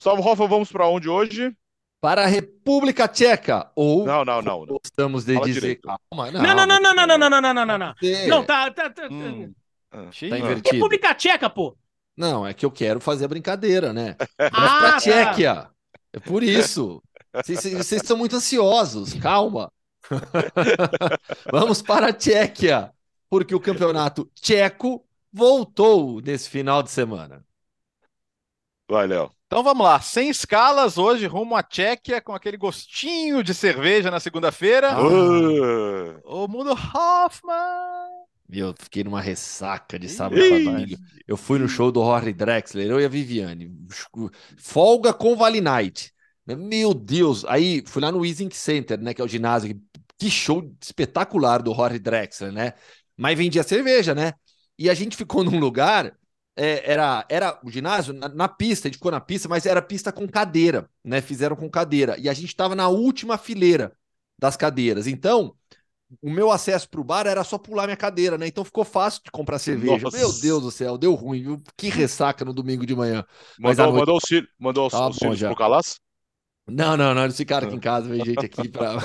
Salve, Rafa, vamos para onde hoje? Para a República Tcheca. Ou não, não, não. Gostamos de Fala dizer. Direito. Calma, não, não, não, não, não, não, não, não, não, não, não, não. Não, tá, tá, tá, hum. tá invertido. República Tcheca, pô. Não, é que eu quero fazer a brincadeira, né? Vamos ah, pra Tchequia. Tá. É por isso. Vocês estão muito ansiosos. Calma. Vamos para a Tchequia, porque o campeonato tcheco voltou nesse final de semana. Vai, Léo. Então vamos lá, sem escalas hoje, rumo à Tchequia, com aquele gostinho de cerveja na segunda-feira. Ah. O mundo Hoffman. E eu fiquei numa ressaca de sábado domingo. Eu fui no show do Rory Drexler, eu e a Viviane. Folga com Vale Night. Meu Deus. Aí fui lá no Easing Center, né? Que é o ginásio. Que show espetacular do Rory Drexler, né? Mas vendia cerveja, né? E a gente ficou num lugar. É, era, era o ginásio na, na, pista, a gente ficou na pista, mas era pista com cadeira, né? Fizeram com cadeira. E a gente estava na última fileira das cadeiras. Então, o meu acesso para o bar era só pular minha cadeira, né? Então ficou fácil de comprar cerveja. Nossa. Meu Deus do céu, deu ruim, viu? Que ressaca no domingo de manhã. Mandou, noite... mandou auxílio, mandou tá auxílio pro Calas? Não, não, não, eles ficaram aqui em casa, veio gente aqui para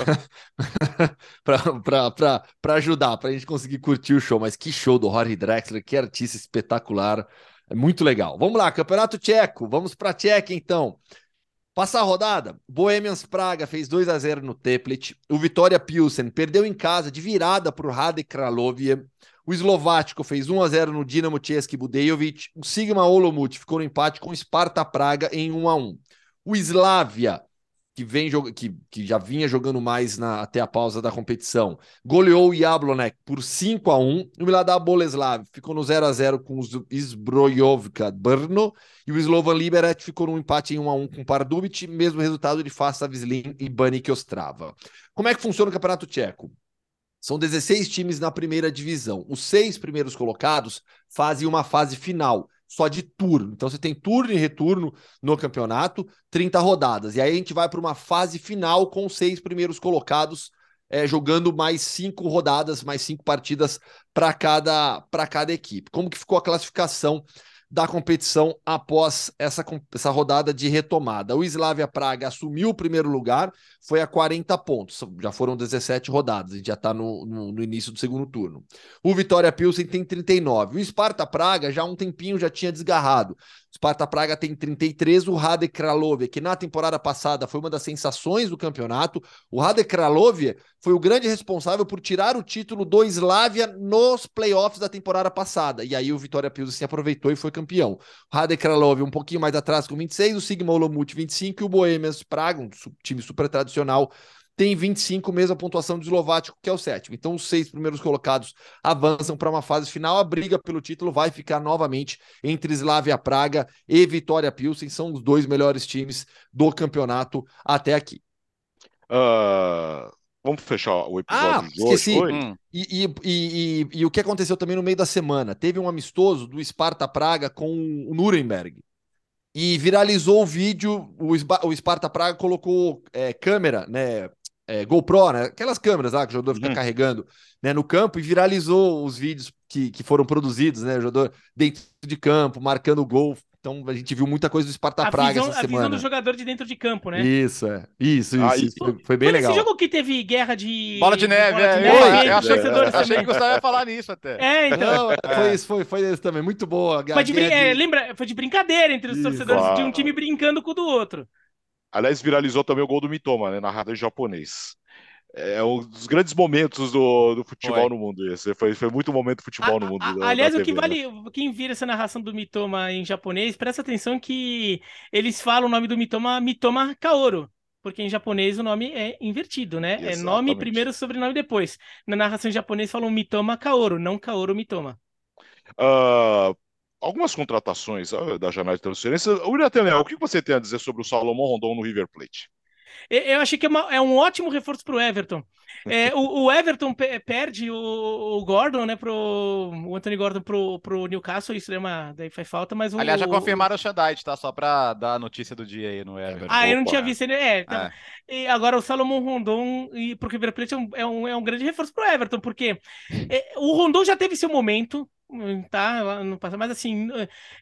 ajudar, para a gente conseguir curtir o show. Mas que show do Rory Drexler, que artista espetacular, é muito legal. Vamos lá, Campeonato Tcheco, vamos para a Tcheca então. Passar a rodada, Bohemians Praga fez 2 a 0 no Teplet. O Vitória Pilsen perdeu em casa de virada para o Radek Kralovie. O Eslovático fez 1 a 0 no Dinamo Český Budejovic. O Sigma Olomouc ficou no empate com o Sparta Praga em 1 a 1. O Slavia que, vem que, que já vinha jogando mais na, até a pausa da competição, goleou o Jablonek por 5 a 1 O Miladá Boleslav ficou no 0 a 0 com o Zbrojovka Brno e o Slovan Liberec ficou no empate em 1 a 1 com o Pardubic, mesmo resultado de Fasta Vislin e Banik Ostrava. Como é que funciona o Campeonato Tcheco? São 16 times na primeira divisão. Os seis primeiros colocados fazem uma fase final só de turno. Então você tem turno e retorno no campeonato, 30 rodadas. E aí a gente vai para uma fase final com seis primeiros colocados é, jogando mais cinco rodadas, mais cinco partidas para cada, cada equipe. Como que ficou a classificação da competição após essa, essa rodada de retomada. O Slavia Praga assumiu o primeiro lugar, foi a 40 pontos. Já foram 17 rodadas, a gente já está no, no, no, início do segundo turno. O Vitória Pilsen tem 39. O Sparta Praga já há um tempinho já tinha desgarrado. Sparta Praga tem 33, o Rade Kralove, que na temporada passada foi uma das sensações do campeonato. O Rade Kralove foi o grande responsável por tirar o título do Slavia nos playoffs da temporada passada. E aí o Vitória Pilsen se aproveitou e foi campeão. O Rade Kralove um pouquinho mais atrás com 26, o Sigma Olomouc 25 e o Bohemians Praga, um time super tradicional, tem 25, mesma pontuação do Eslovático, que é o sétimo. Então, os seis primeiros colocados avançam para uma fase final. A briga pelo título vai ficar novamente entre Slavia Praga e Vitória Pilsen. São os dois melhores times do campeonato até aqui. Uh, vamos fechar o episódio ah, de hoje. Esqueci. Hum. E, e, e, e, o que aconteceu também no meio da semana? Teve um amistoso do Sparta Praga com o Nuremberg e viralizou o vídeo. O, o Sparta Praga colocou é, câmera, né? É, GoPro, né? Aquelas câmeras lá que o jogador fica uhum. carregando né, no campo e viralizou os vídeos que, que foram produzidos, né? O jogador dentro de campo, marcando o gol. Então a gente viu muita coisa do Sparta a Praga visão, essa semana. A visão do jogador de dentro de campo, né? Isso, é. Isso, isso. Ah, isso. Foi, foi, bem foi legal. Esse jogo que teve guerra de. Bola de neve, bola de é. neve, é. Eu achei, eu achei que Gustavo ia falar nisso até. É, então. Não, é. foi isso, foi, foi isso também. Muito boa. Foi de, de... É, lembra? Foi de brincadeira entre os isso. torcedores de um time brincando com o do outro. Aliás, viralizou também o gol do Mitoma, né? Narrado em japonês é um dos grandes momentos do, do futebol foi. no mundo esse. Foi, foi muito momento do futebol a, no mundo. A, da, aliás, da TV, o que vale, né? quem vira essa narração do Mitoma em japonês, presta atenção que eles falam o nome do Mitoma Mitoma Kaoru. Porque em japonês o nome é invertido, né? Exatamente. É nome primeiro, sobrenome depois. Na narração em japonês falam Mitoma Kaoru, não Kaoru Mitoma. Uh, algumas contratações uh, da janela de transferência. William Tenel, o que você tem a dizer sobre o Salomão Rondon no River Plate? Eu achei que é, uma, é um ótimo reforço para o Everton. É, o, o, Everton perde o, o, Gordon, né, pro o Anthony Gordon pro, pro Newcastle, isso é uma, daí faz falta, mas o, Aliás, já confirmaram o Shadite, tá? Só para dar a notícia do dia aí no Everton. Ah, Opa. eu não tinha visto ele. É, então, é. E agora o Salomon Rondon e pro River Plate é um, é um, é um grande reforço pro Everton, porque é, o Rondon já teve seu momento, tá? No passado, mas assim,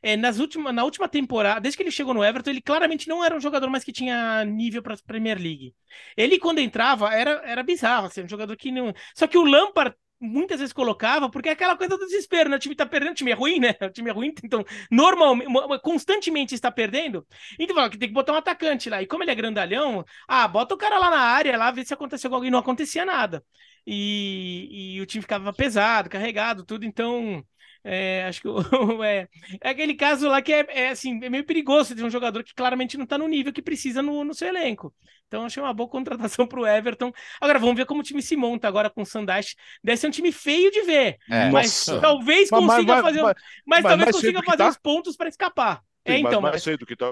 é, nas últimas, na última temporada, desde que ele chegou no Everton, ele claramente não era um jogador mais que tinha nível para Premier League. Ele quando entrava era, era bizarro, assim, um jogador que não. Só que o Lampard muitas vezes colocava, porque é aquela coisa do desespero, né? O time tá perdendo, o time é ruim, né? O time é ruim, então normalmente, constantemente está perdendo. Então, fala que tem que botar um atacante lá. E como ele é grandalhão, ah, bota o cara lá na área, lá, ver se aconteceu com alguém. Não acontecia nada. E, e o time ficava pesado, carregado, tudo. Então, É, acho que é, é, aquele caso lá que é, é, assim, é meio perigoso ter um jogador que claramente não está no nível que precisa no, no seu elenco. Então, achei uma boa contratação para o Everton. Agora, vamos ver como o time se monta agora com o Sandash. Deve ser um time feio de ver. É. Mas Nossa. talvez consiga mas, fazer. Mas, mas talvez consiga fazer tá? os pontos para escapar. Sim, é, então. Mais, mais cedo que tá.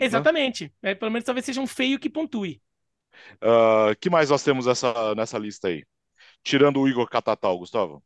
Exatamente. Né? É, pelo menos talvez seja um feio que pontue. O uh, que mais nós temos essa, nessa lista aí? Tirando o Igor Catatal, Gustavo.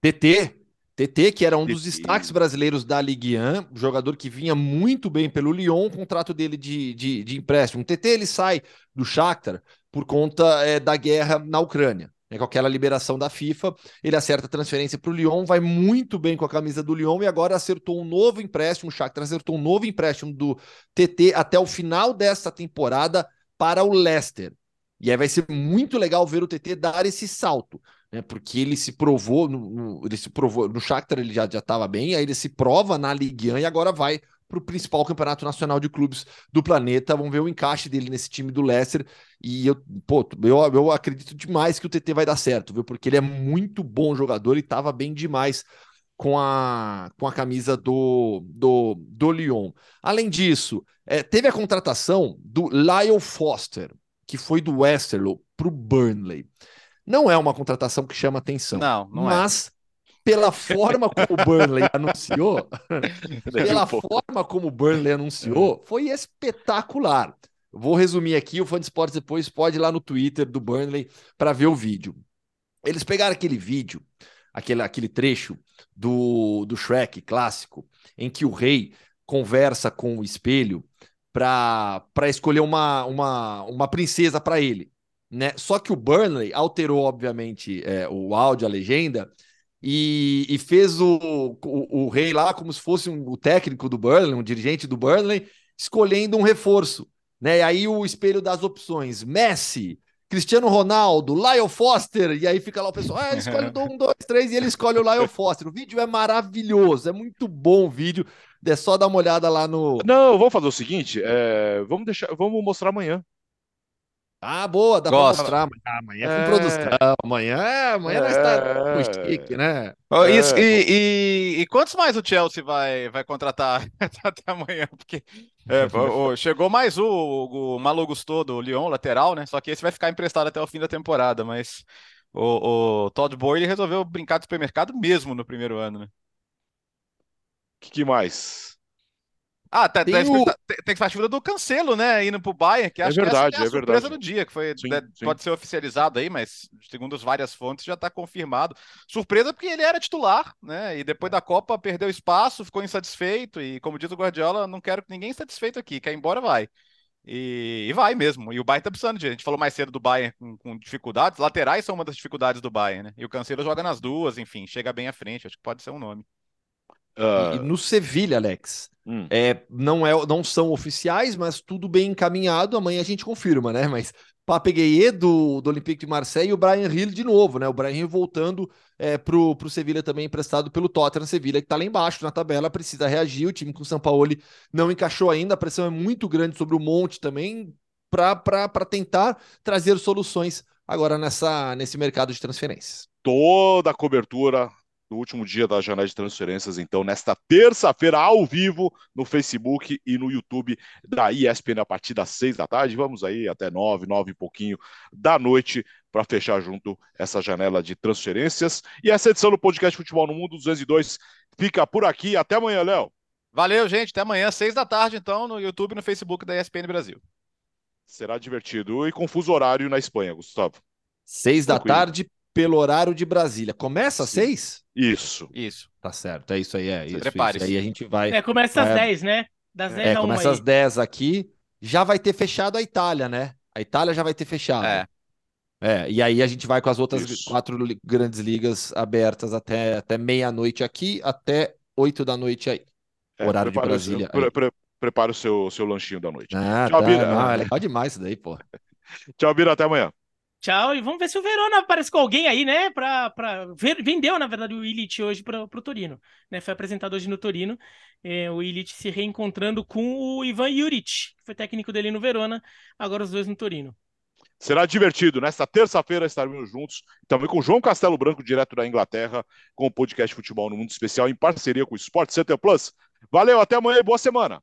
TT. TT, que era um dos destaques brasileiros da Ligue 1, jogador que vinha muito bem pelo Lyon, o contrato dele de, de, de empréstimo. O TT ele sai do Shakhtar por conta é, da guerra na Ucrânia. Né, com aquela liberação da FIFA, ele acerta a transferência para o Lyon, vai muito bem com a camisa do Lyon e agora acertou um novo empréstimo, o Shakhtar acertou um novo empréstimo do TT até o final desta temporada para o Leicester. E aí vai ser muito legal ver o TT dar esse salto, né? Porque ele se provou no, no ele se provou no Shakhtar, ele já já estava bem, aí ele se prova na Ligue 1 e agora vai para o principal campeonato nacional de clubes do planeta. Vamos ver o encaixe dele nesse time do Leicester. E eu, pô, eu, eu acredito demais que o TT vai dar certo, viu? Porque ele é muito bom jogador e estava bem demais com a, com a camisa do, do, do Lyon. Além disso, é, teve a contratação do Lyle Foster, que foi do Westerlo para o Burnley. Não é uma contratação que chama atenção. Não, não é. mas, é. pela forma como o Burnley anunciou, pela forma como o Burnley anunciou, foi espetacular. Vou resumir aqui, o Fã de Esportes depois pode ir lá no Twitter do Burnley para ver o vídeo. Eles pegaram aquele vídeo, aquele, aquele trecho do, do Shrek clássico, em que o rei conversa com o espelho para escolher uma, uma, uma princesa para ele. Né? Só que o Burnley alterou, obviamente, é, o áudio, a legenda, e, e fez o, o, o, rei lá como se fosse um, o técnico do Burnley, um dirigente do Burnley, escolhendo um reforço. Né? E aí o espelho das opções: Messi, Cristiano Ronaldo, Lyle Foster, e aí fica lá o pessoal, ah, escolhe um, dois, três, e ele escolhe o Lyle Foster. O vídeo é maravilhoso, é muito bom o vídeo. É só dar uma olhada lá no. Não, vamos fazer o seguinte: é... vamos deixar, vamos mostrar amanhã. Ah, boa, dá Gosto. pra mostrar amanhã. é com produção. Amanhã, é, amanhã é. está chique, né? Oh, isso, é. e, e, e, quantos mais o Chelsea vai, vai contratar até amanhã? Porque é, chegou mais o, o, o Malo Gusto do Lyon, lateral, né? Só que esse vai ficar emprestado até o fim da temporada, mas o, o Todd Boyle resolveu brincar de supermercado mesmo no primeiro ano, né? O que, que mais? Ah, tá, tem, tá, o... tem, expectativa do Cancelo, né? Indo pro Bayern, que é acho verdade, que é a é surpresa verdade. do dia, que foi, sim, né, sim. pode ser oficializado aí, mas segundo as várias fontes já está confirmado. Surpresa porque ele era titular, né? E depois da Copa perdeu espaço, ficou insatisfeito. E como diz o Guardiola, não quero que ninguém satisfeito aqui, quer ir embora, vai. E, e, vai mesmo. E o Bayern tá precisando de. A gente falou mais cedo do Bayern com, com, dificuldades. Laterais são uma das dificuldades do Bayern, né? E o Cancelo joga nas duas, enfim, chega bem à frente. Acho que pode ser um nome. Uh... No Sevilha, Alex, hum. é, não, é, não são oficiais, mas tudo bem encaminhado. Amanhã a gente confirma, né? Mas Pape Gueye do, do Olympique de Marseille e o Brian Hill de novo, né? O Brian Hill voltando é, pro, pro Sevilha também emprestado pelo Tottenham. Sevilha que tá lá embaixo na tabela, precisa reagir. O time com o São Paulo não encaixou ainda. A pressão é muito grande sobre o Monte também para tentar trazer soluções agora nessa, nesse mercado de transferências. Toda a cobertura no último dia da janela de transferências, então, nesta terça-feira, ao vivo, no Facebook e no YouTube da ESPN, a partir das seis da tarde. Vamos aí até nove, nove e pouquinho da noite, para fechar junto essa janela de transferências. E essa edição do podcast Futebol no Mundo 202 fica por aqui. Até amanhã, Léo. Valeu, gente. Até amanhã, seis da tarde, então, no YouTube e no Facebook da ESPN Brasil. Será divertido e confuso horário na Espanha, Gustavo. Seis da tarde, pelo horário de Brasília. Começa às seis? Isso. Isso. Tá certo, é isso aí, é isso. Prepare -se. Aí a gente vai. É, começa às dez, né? Das dez é, começa às dez aqui. Já vai ter fechado a Itália, né? A Itália já vai ter fechado. É. É, e aí a gente vai com as outras isso. quatro grandes ligas abertas até, até meia-noite aqui, até oito da noite aí. É, horário de Brasília. Pre, pre, prepara o seu, seu lanchinho da noite. Ah, Tchau, tá, Bira. Não, é legal demais isso daí, pô. Tchau, Bira. Até amanhã. Tchau, e vamos ver se o Verona aparece com alguém aí, né? Pra, pra... Vendeu, na verdade, o Illich hoje para o Torino. Né? Foi apresentado hoje no Torino. É, o Illich se reencontrando com o Ivan Juric, que foi técnico dele no Verona, agora os dois no Torino. Será divertido. Nesta terça-feira estaremos juntos, também com João Castelo Branco, direto da Inglaterra, com o podcast Futebol no Mundo Especial, em parceria com o Sport Center Plus. Valeu, até amanhã e boa semana.